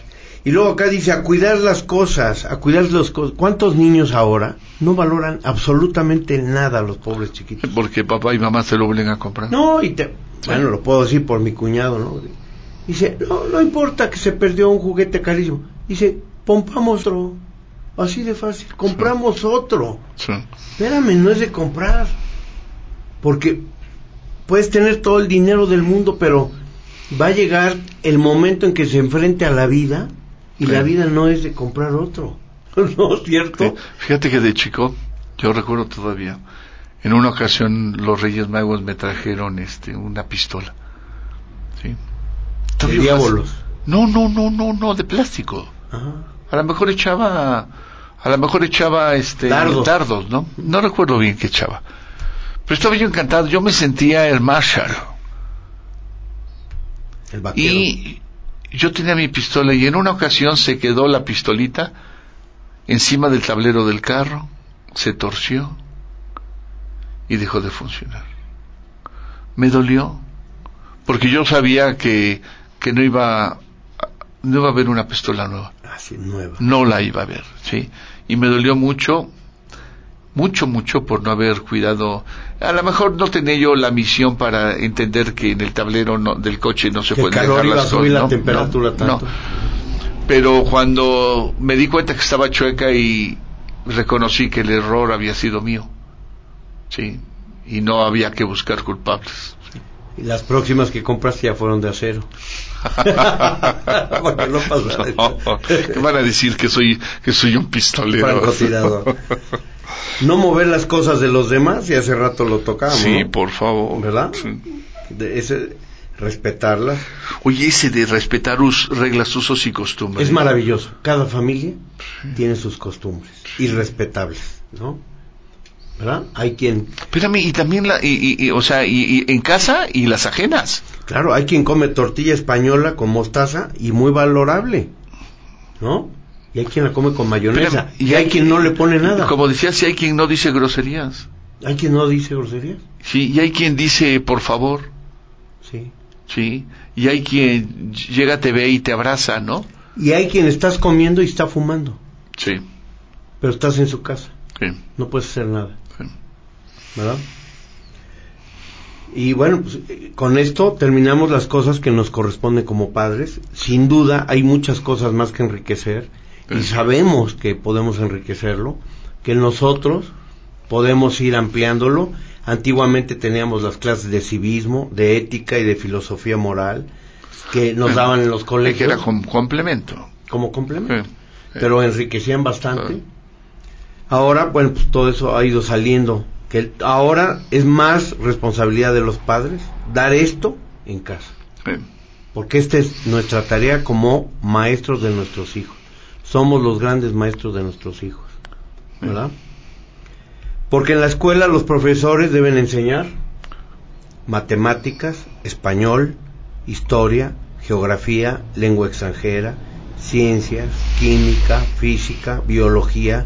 Y luego acá dice a cuidar las cosas, a cuidar los cosas. ¿Cuántos niños ahora no valoran absolutamente nada a los pobres chiquitos? Porque papá y mamá se lo obligan a comprar. No, y te, bueno, lo puedo decir por mi cuñado, ¿no? Dice, no, no importa que se perdió un juguete carísimo. Dice, pompamos otro. Así de fácil, compramos otro. Sí. Espérame, no es de comprar. Porque puedes tener todo el dinero del mundo, pero va a llegar el momento en que se enfrente a la vida y Sí. la vida no es de comprar otro. ¿No es cierto? Fíjate que de chico, yo recuerdo todavía, en una ocasión los Reyes Magos me trajeron este una pistola. ¿Sí? De. No, no, no, no, no, de plástico. Ajá. A lo mejor echaba, a lo mejor echaba este Dardos. dardos, ¿no? No recuerdo bien qué echaba. Pero estaba yo encantado, yo me sentía el Marshall. El vaquero. Y yo tenía mi pistola y en una ocasión se quedó la pistolita encima del tablero del carro, se torció y dejó de funcionar. Me dolió porque yo sabía que, que no iba a- no iba a haber una pistola nueva, Así, nueva. no la iba a ver, sí, y me dolió mucho mucho, mucho por no haber cuidado. A lo mejor no tenía yo la misión para entender que en el tablero no- del coche no se calor dejar las cosas, la ¿no? temperatura No, tanto. no. Pero cuando me di cuenta que estaba chueca y reconocí que el error había sido mío, sí, y no había que buscar culpables. Y las próximas que compraste ya fueron de acero. Para que no. ¿Qué van a decir que soy que soy un pistolero? Francotirador. No mover las cosas de los demás, y hace rato lo tocamos. Sí, por favor. ¿Verdad? Sí. De ese, respetarlas. Oye, ese de respetar us- reglas, usos y costumbres. Es maravilloso. Cada familia tiene sus costumbres irrespetables, ¿no? ¿Verdad? Hay quien, Espérame, y también la, y, y- y, o sea, y, y en casa y las ajenas. Claro, hay quien come tortilla española con mostaza y muy valorable, ¿no? Y hay quien la come con mayonesa y hay quien no le pone nada. Como decía, si hay quien no dice groserías. Hay quien no dice groserías, Sí, y hay quien dice por favor. sí. Sí, y hay quien llega, te ve y te abraza, ¿no? Y hay quien estás comiendo y está fumando, Sí, pero estás en su casa, sí, no puedes hacer nada. sí. ¿verdad? Y bueno, pues, con esto terminamos las cosas que nos corresponden como padres. Sin duda hay muchas cosas más que enriquecer y sabemos que podemos enriquecerlo, que nosotros podemos ir ampliándolo. Antiguamente teníamos las clases de civismo, de ética y de filosofía moral que nos daban en los Que colegios era com- complemento. como complemento, Sí, sí. pero enriquecían bastante. Ahora, bueno, pues todo eso ha ido saliendo. Que ahora es más responsabilidad de los padres dar esto en casa. Sí. Porque esta es nuestra tarea como maestros de nuestros hijos. Somos los grandes maestros de nuestros hijos. ¿Verdad? Porque en la escuela los profesores deben enseñar matemáticas, español, historia, geografía, lengua extranjera, ciencias, química, física, biología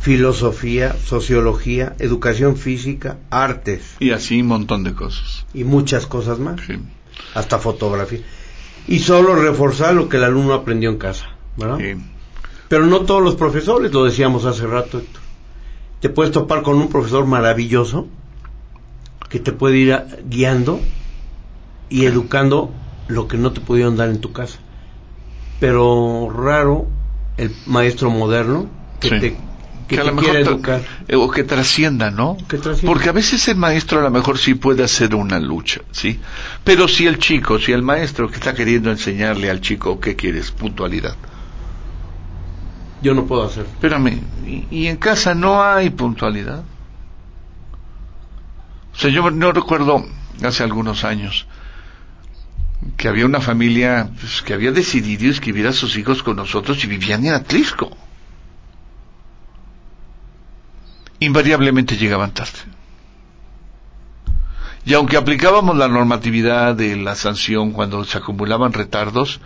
filosofía, sociología, educación física, artes. Y así un montón de cosas. Y muchas cosas más. Hasta fotografía. Y solo reforzar lo que el alumno aprendió en casa, ¿verdad? Pero no todos los profesores, lo decíamos hace rato, Te puedes topar con un profesor maravilloso que te puede ir guiando y educando lo que no te pudieron dar en tu casa. Pero raro el maestro moderno que te que, a lo mejor educar. Eh, o que trascienda, ¿no? Porque a veces el maestro a lo mejor sí puede hacer una lucha, ¿sí? Pero si el chico, si el maestro que está queriendo enseñarle al chico qué quieres, puntualidad. Yo no puedo hacer. Espérame, ¿y, en casa no hay puntualidad? O sea, yo no recuerdo hace algunos años que había una familia pues, que había decidido inscribir a sus hijos con nosotros y vivían en Atlisco invariablemente llegaban tarde. Y aunque aplicábamos la normatividad de la sanción cuando se acumulaban retardos,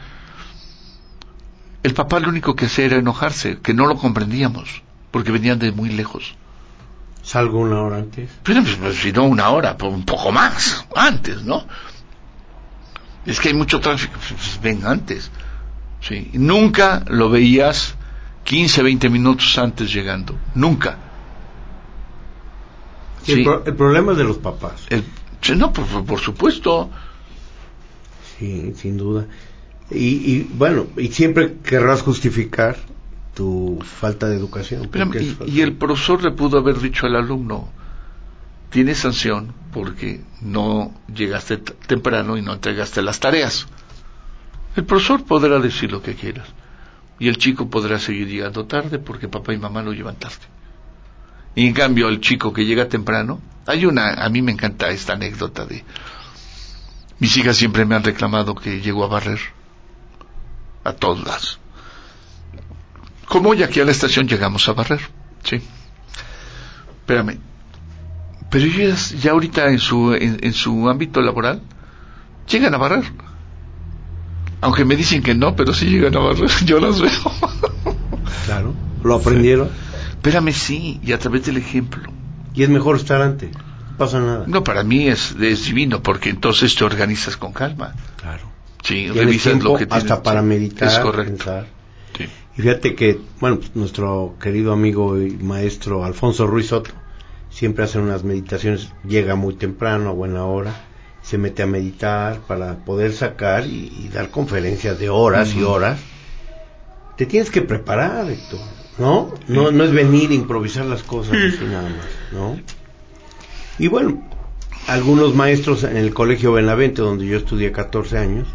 el papá lo único que hacía era enojarse, que no lo comprendíamos, porque venían de muy lejos. ¿Salgo una hora antes? Pero pues, pues, si no una hora, pues, un poco más, antes, ¿no? Es que hay mucho tráfico, pues, ven antes. Sí. Nunca lo veías 15, 20 minutos antes llegando, nunca. El, problema es de los papás. no, por, supuesto. Sí, sin duda. Y, bueno, y siempre querrás justificar tu falta de educación. y, el profesor le pudo haber dicho al alumno, tiene sanción porque no llegaste temprano y no entregaste las tareas. El profesor podrá decir lo que quieras. Y el chico podrá seguir llegando tarde porque papá y mamá lo llevan tarde. Y en cambio, el chico que llega temprano, hay una, a mí me encanta esta anécdota de, mis hijas siempre me han reclamado que llego a barrer, a todas. Como hoy aquí a la estación llegamos a barrer, sí. Espérame, pero ellas ya ahorita en su, en, su ámbito laboral, llegan a barrer. Aunque me dicen que no, pero sí llegan a barrer, yo las veo. Claro, lo aprendieron. Espérame, sí, y a través del ejemplo. Y es mejor estar antes, no pasa nada. No, para mí es, divino, porque entonces te organizas con calma. Claro. Sí, revisas lo que tienes. Hasta para meditar, es correcto. pensar. Sí. Y fíjate que, bueno, pues, nuestro querido amigo y maestro Alfonso Ruiz Soto siempre hace unas meditaciones, llega muy temprano, a buena hora, se mete a meditar para poder sacar y, dar conferencias de horas y horas. Te tienes que preparar, Héctor. ¿No? No, no es venir a improvisar las cosas así nada más, ¿no? Y bueno, algunos maestros en el colegio Benavente, donde yo estudié 14 años,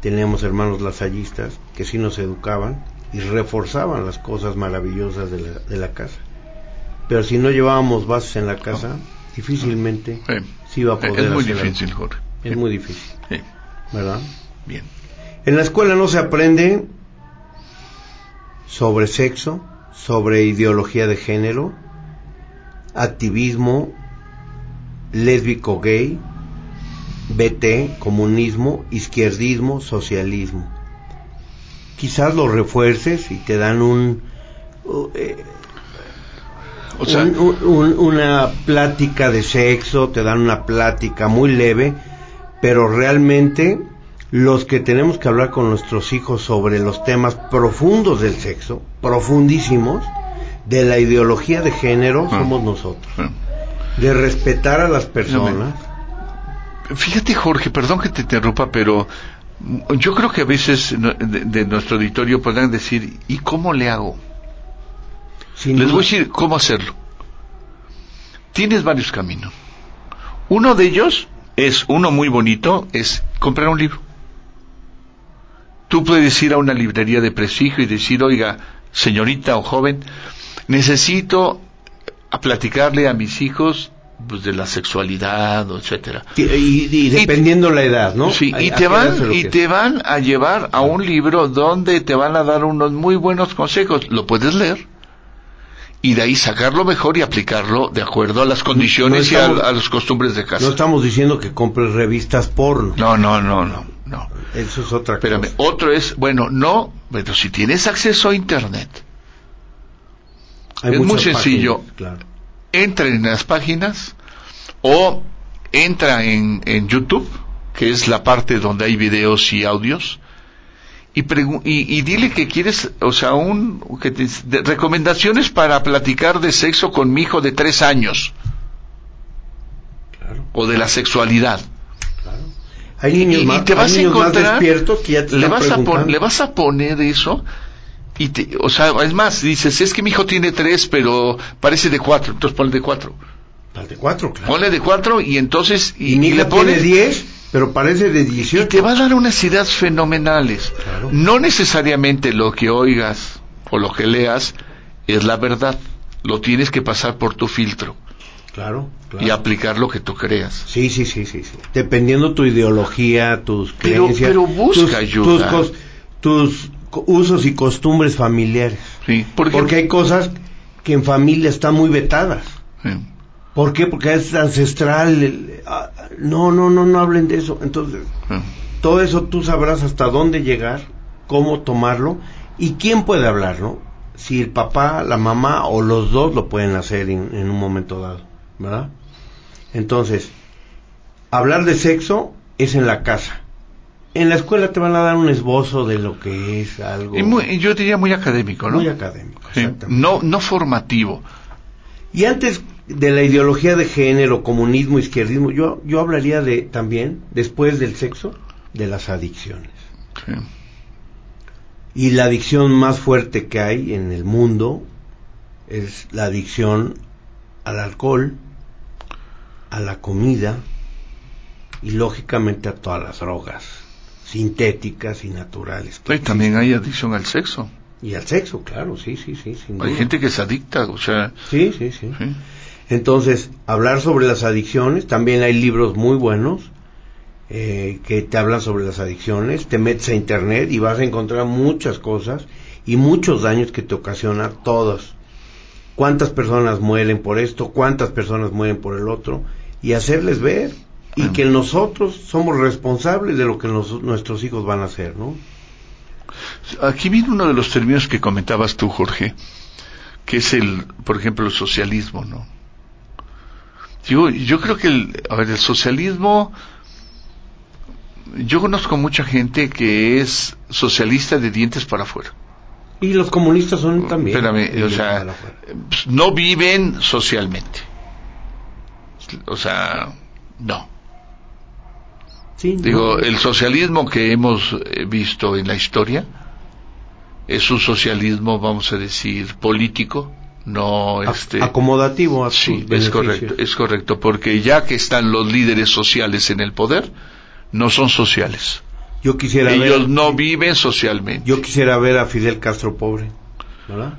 teníamos hermanos lasallistas que sí nos educaban y reforzaban las cosas maravillosas de la, de la casa. Pero si no llevábamos bases en la casa, difícilmente sí. iba a poder Es muy difícil, Jorge. Es muy difícil. ¿Verdad? Bien. En la escuela no se aprende sobre sexo, sobre ideología de género, activismo lésbico gay, BT, comunismo, izquierdismo, socialismo. Quizás lo refuerces y te dan un, eh, una plática de sexo, te dan una plática muy leve, pero realmente los que tenemos que hablar con nuestros hijos sobre los temas profundos del sexo, profundísimos, de la ideología de género, ah. somos nosotros. Ah. De respetar a las personas. Fíjate, Jorge, perdón que te interrumpa, pero yo creo que a veces de, nuestro auditorio podrán decir, ¿y cómo le hago? Les voy a decir cómo hacerlo. Tienes varios caminos. Uno de ellos es, uno muy bonito, es comprar un libro. Tú puedes ir a una librería de prestigio y decir, oiga, señorita o joven, necesito a platicarle a mis hijos pues, de la sexualidad, etcétera. Y, dependiendo la edad, ¿no? Sí, y te van y te van a llevar a un libro donde te van a dar unos muy buenos consejos. Lo puedes leer y de ahí sacarlo mejor y aplicarlo de acuerdo a las condiciones y a, a, las costumbres de casa. No estamos diciendo que compres revistas porno. No, no, no, no. No. Eso es otra Espérame, Otro es, bueno, no, pero si tienes acceso a Internet, es muy sencillo. Entra en las páginas o entra en, en YouTube, que es la parte donde hay videos y audios, y, y, dile que quieres, o sea, un, que recomendaciones para platicar de sexo con mi hijo de tres años. O de la sexualidad. Hay niños y, te vas a encontrar, que ya te le, vas a le vas a poner eso y te, o sea, es más, dices, es que mi hijo tiene tres, pero parece de cuatro, entonces ponle de cuatro. de cuatro, claro. Ponle de cuatro y entonces... Y, y, le pone diez, pero parece de dieciocho. Y te va a dar unas ideas fenomenales. No necesariamente lo que oigas o lo que leas es la verdad. Lo tienes que pasar por tu filtro. Claro, Y aplicar lo que tú creas. Sí, sí, sí, sí. sí. Dependiendo tu ideología, tus creencias. Pero busca ayuda. tus usos y costumbres familiares. Sí, porque hay cosas que en familia están muy vetadas. Sí. ¿Por qué? Porque es ancestral. Ah, no, no, no, no hablen de eso. Entonces, todo eso tú sabrás hasta dónde llegar, cómo tomarlo y quién puede hablarlo. Si el papá, la mamá o los dos lo pueden hacer en, en un momento dado, ¿verdad? Entonces, hablar de sexo es en la casa en la escuela te van a dar un esbozo de lo que es algo. Y yo diría muy académico, ¿no? Muy académico, No, no formativo. Y antes de la ideología de género, comunismo, izquierdismo, yo, yo hablaría de también, después del sexo, de las adicciones. Y la adicción más fuerte que hay en el mundo es la adicción al alcohol, a la comida y lógicamente a todas las drogas sintéticas y naturales. Y también hay adicción al sexo. Y al sexo, claro, sí, sí, sí. hay gente que se adicta, o sea. Sí, sí, sí, Entonces, hablar sobre las adicciones, también hay libros muy buenos eh, que te hablan sobre las adicciones, te metes a internet y vas a encontrar muchas cosas y muchos daños que te ocasiona todos. ¿Cuántas personas mueren por esto? ¿Cuántas personas mueren por el otro? Y hacerles ver y que nosotros somos responsables de lo que nuestros hijos van a hacer, ¿no? Aquí viene uno de los términos que comentabas tú, Jorge, que es el, por ejemplo, el socialismo, ¿no? Yo, yo creo que el, a ver, el socialismo, yo conozco mucha gente que es socialista de dientes para afuera. Y los comunistas son también. Espérame, o sea, no viven socialmente. O sea, no. Digo, el socialismo que hemos eh, visto en la historia es un socialismo, vamos a decir, político, no este acomodativo a sí es correcto es correcto porque ya que están los líderes sociales en el poder no son sociales yo quisiera ellos no viven socialmente yo quisiera ver a Fidel Castro pobre ¿verdad?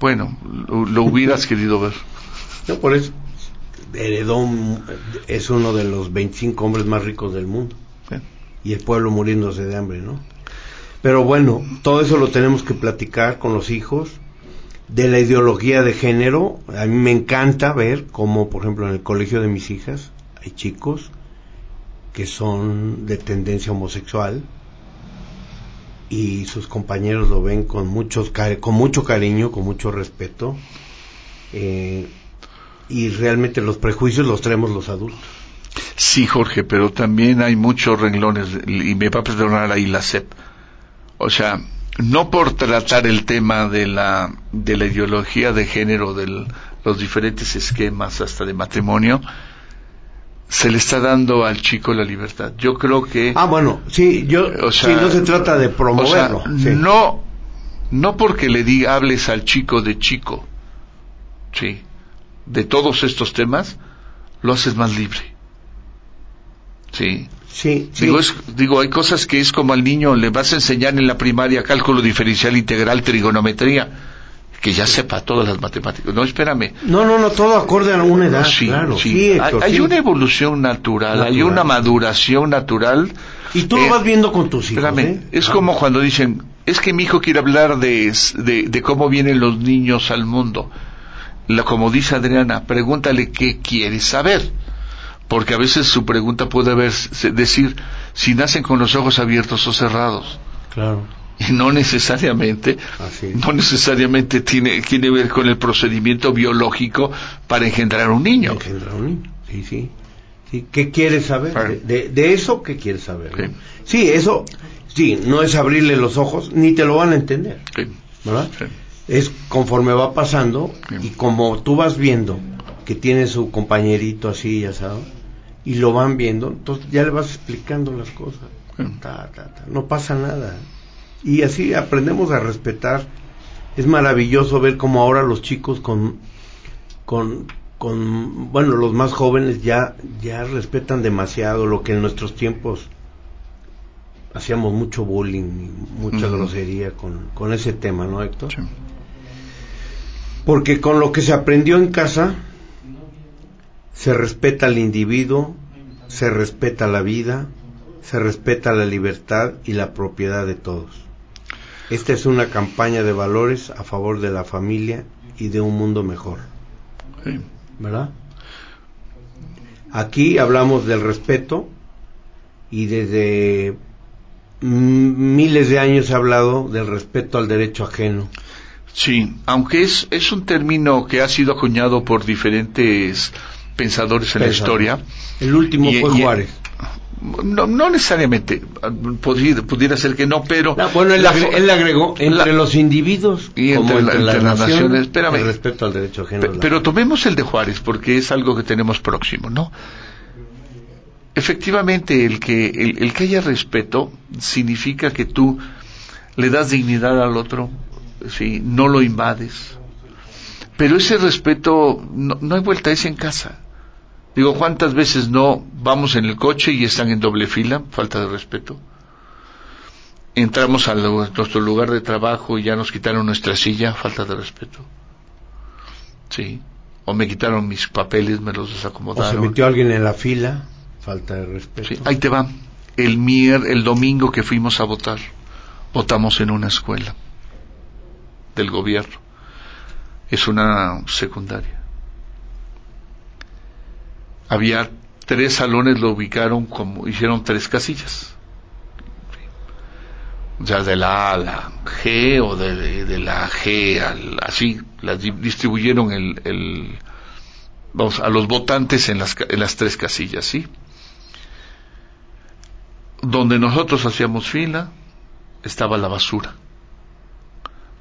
bueno lo, hubieras querido ver no por eso heredó, es uno de los 25 hombres más ricos del mundo. Y el pueblo muriéndose de hambre, ¿no? Pero bueno, todo eso lo tenemos que platicar con los hijos. De la ideología de género, a mí me encanta ver cómo, por ejemplo, en el colegio de mis hijas hay chicos que son de tendencia homosexual y sus compañeros lo ven con, muchos, con mucho cariño, con mucho respeto. Eh, y realmente los prejuicios los traemos los adultos. Sí, Jorge, pero también hay muchos renglones, y me va a perdonar ahí la CEP. O sea, no por tratar el tema de la, de la ideología de género, de los diferentes esquemas hasta de matrimonio, se le está dando al chico la libertad. Yo creo que... Ah, bueno, sí, yo, o sea, no se trata de promoverlo. No, no porque le diga, hables al chico de chico, sí, de todos estos temas, lo haces más libre. Sí. Sí, digo, digo, hay cosas que es como al niño le vas a enseñar en la primaria cálculo diferencial integral, trigonometría, que ya sepa todas las matemáticas. No, espérame. No, no, no, todo acorde a una edad. Sí, claro, sí. hay, una evolución natural, hay una maduración natural. Y tú lo eh, vas viendo con tus hijos. Espérame, ¿eh? es como cuando dicen, es que mi hijo quiere hablar de, de, de cómo vienen los niños al mundo como dice Adriana, pregúntale qué quiere saber. Porque a veces su pregunta puede haber, decir si nacen con los ojos abiertos o cerrados. Claro. y no necesariamente no necesariamente tiene tiene que ver con el procedimiento biológico para engendrar un niño. Engendrar un niño, sí, sí. sí. ¿Qué quieres saber? De, de, eso, ¿qué quieres saber? Sí. eso, sí, no es abrirle los ojos, ni te lo van a entender. ¿Verdad? Es conforme va pasando y como tú vas viendo que tiene su compañerito así, ya sabes, y lo van viendo, entonces ya le vas explicando las cosas. No pasa nada. Y así aprendemos a respetar. Es maravilloso ver cómo ahora los chicos con, con, con, bueno, los más jóvenes ya, ya respetan demasiado lo que en nuestros tiempos hacíamos mucho bullying, mucha grosería con, con ese tema, ¿no, Héctor? Porque con lo que se aprendió en casa, se respeta al individuo, se respeta la vida, se respeta la libertad y la propiedad de todos. Esta es una campaña de valores a favor de la familia y de un mundo mejor. ¿Verdad? Aquí hablamos del respeto y desde miles de años he hablado del respeto al derecho ajeno. Sí, aunque es, es un término que ha sido acuñado por diferentes pensadores en la historia. El último fue Juárez. No, no, necesariamente, pudiera, ser que no, pero... bueno, él, agregó, entre los individuos y entre, las, naciones, espérame, al derecho ajeno. pero tomemos el de Juárez, porque es algo que tenemos próximo, ¿no? Efectivamente, el que, el, el que haya respeto significa que tú le das dignidad al otro, ¿sí? no lo invades, pero ese respeto, no, no hay vuelta, es en casa. Digo, ¿cuántas veces no vamos en el coche y están en doble fila? Falta de respeto. Entramos a nuestro lugar de trabajo y ya nos quitaron nuestra silla, falta de respeto. Sí. O me quitaron mis papeles, me los desacomodaron. O se metió alguien en la fila, falta de respeto. Sí, ahí te va. El mier, el domingo que fuimos a votar, votamos en una escuela del gobierno. Es una secundaria había tres salones, lo ubicaron como, hicieron tres casillas. Ya de la A a la G o de, la G al, así, las distribuyeron el, el, vamos, a los votantes en las, en las tres casillas, ¿sí? Donde nosotros hacíamos fila estaba la basura.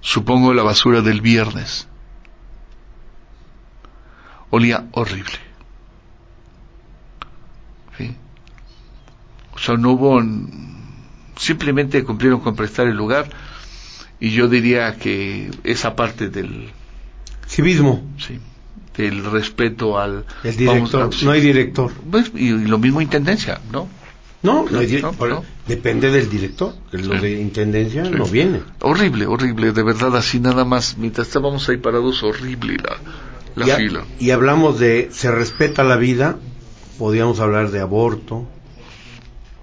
Supongo la basura del viernes. Olía horrible O sea, no hubo, simplemente cumplieron con prestar el lugar y yo diría que esa parte del civismo, sí, del respeto al el director, no hay director. Pues, y, lo mismo intendencia, ¿no? No, no, hay depende del director, que lo de intendencia no viene. Horrible, horrible, de verdad, así nada más, mientras estábamos ahí parados, horrible la, la fila. Y hablamos de se respeta la vida, podíamos hablar de aborto,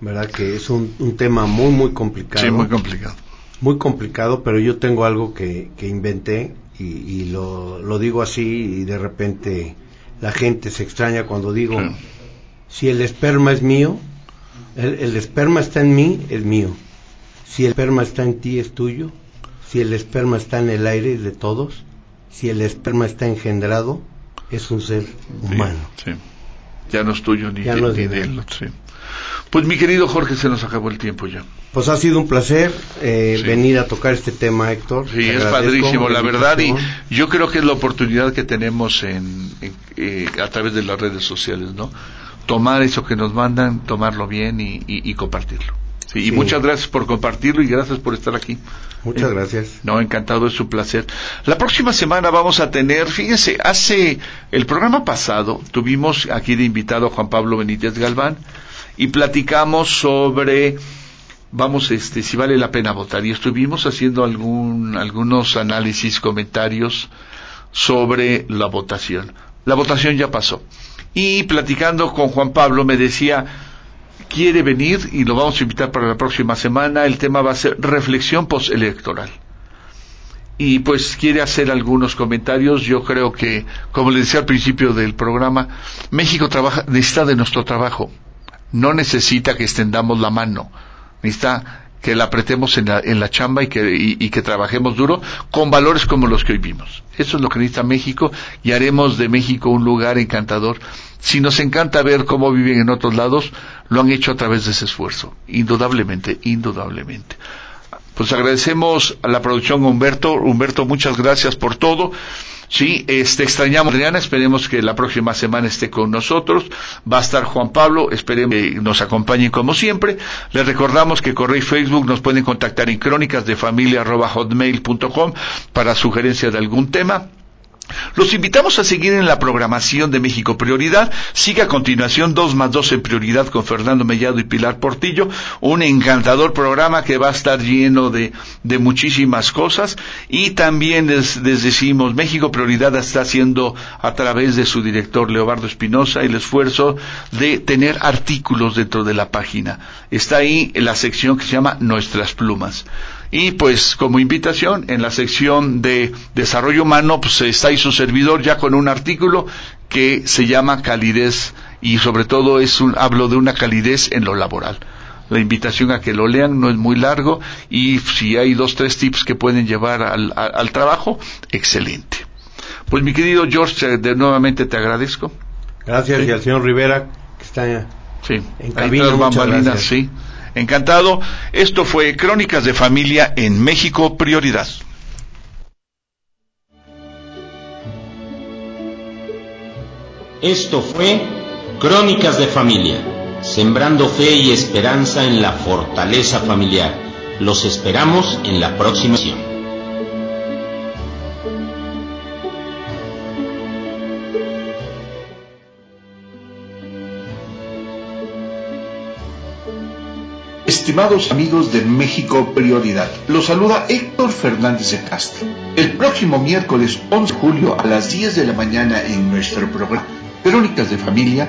¿verdad? Que es un, un tema muy, muy complicado. Sí, muy complicado. Muy complicado, pero yo tengo algo que, que inventé y, lo, lo, digo así y de repente la gente se extraña cuando digo, si el esperma es mío, el, el esperma está en mí, es mío. Si el esperma está en ti, es tuyo. Si el esperma está en el aire, es de todos. Si el esperma está engendrado, es un ser humano. Sí, Ya no es tuyo ni, de, de él. Sí. Pues mi querido Jorge, se nos acabó el tiempo ya. Pues ha sido un placer eh, venir a tocar este tema, Héctor. Sí, es padrísimo, la verdad, y yo creo que es la oportunidad que tenemos en, eh, a través de las redes sociales, ¿no? Tomar eso que nos mandan, tomarlo bien y, compartirlo. Y muchas gracias por compartirlo y gracias por estar aquí. Muchas gracias. No, encantado, es un placer. La próxima semana vamos a tener, fíjense, hace el programa pasado tuvimos aquí de invitado a Juan Pablo Benítez Galván, y platicamos sobre vamos este si vale la pena votar y estuvimos haciendo algún algunos análisis comentarios sobre la votación la votación ya pasó y platicando con Juan Pablo me decía quiere venir y lo vamos a invitar para la próxima semana el tema va a ser reflexión postelectoral y pues quiere hacer algunos comentarios. Yo creo que, como le decía al principio del programa, México necesita de nuestro trabajo no necesita que extendamos la mano, necesita que la apretemos en la, en la chamba y que, y, que trabajemos duro con valores como los que hoy vimos. Eso es lo que necesita México y haremos de México un lugar encantador. Si nos encanta ver cómo viven en otros lados, lo han hecho a través de ese esfuerzo. Indudablemente, indudablemente. Pues agradecemos a la producción Humberto. Humberto, muchas gracias por todo. Sí, este, extrañamos a Adriana, esperemos que la próxima semana esté con nosotros. Va a estar Juan Pablo, esperemos que nos acompañen como siempre. Les recordamos que correo y Facebook nos pueden contactar en crónicasdefamilia.hotmail.com para sugerencias de algún tema. Los invitamos a seguir en la programación de México Prioridad. Sigue a continuación 2 más 2 en prioridad con Fernando Mellado y Pilar Portillo. Un encantador programa que va a estar lleno de, muchísimas cosas. Y también les, decimos, México Prioridad está haciendo a través de su director Leobardo Espinosa el esfuerzo de tener artículos dentro de la página. Está ahí la sección que se llama Nuestras Plumas. Y pues como invitación, en la sección de desarrollo humano, pues está ahí su servidor ya con un artículo que se llama calidez y sobre todo es un, hablo de una calidez en lo laboral. La invitación a que lo lean no es muy largo y si hay dos, tres tips que pueden llevar al, al, trabajo, excelente. Pues mi querido George, de nuevamente te agradezco. Gracias y al señor Rivera que está sí. en cabina. Muchas sí. Encantado. Esto fue Crónicas de Familia en México Prioridad. Esto fue Crónicas de Familia, sembrando fe y esperanza en la fortaleza familiar. Los esperamos en la próxima sesión. Estimados amigos de México Prioridad, los saluda Héctor Fernández de Castro. El próximo miércoles 11 de julio a las 10 de la mañana en nuestro programa Crónicas de Familia,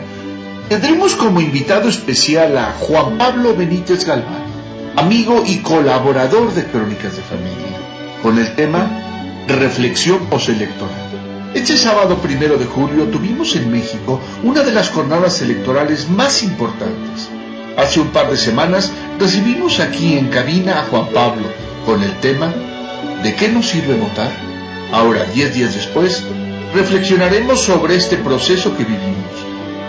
tendremos como invitado especial a Juan Pablo Benítez Galván, amigo y colaborador de Crónicas de Familia, con el tema Reflexión postelectoral. Este sábado primero de julio tuvimos en México una de las jornadas electorales más importantes Hace un par de semanas recibimos aquí en cabina a Juan Pablo con el tema ¿De qué nos sirve votar? Ahora, diez días después, reflexionaremos sobre este proceso que vivimos.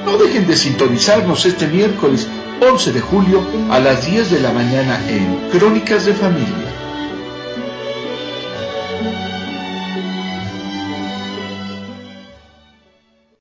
No dejen de sintonizarnos este miércoles 11 de julio a las 10 de la mañana en Crónicas de Familia.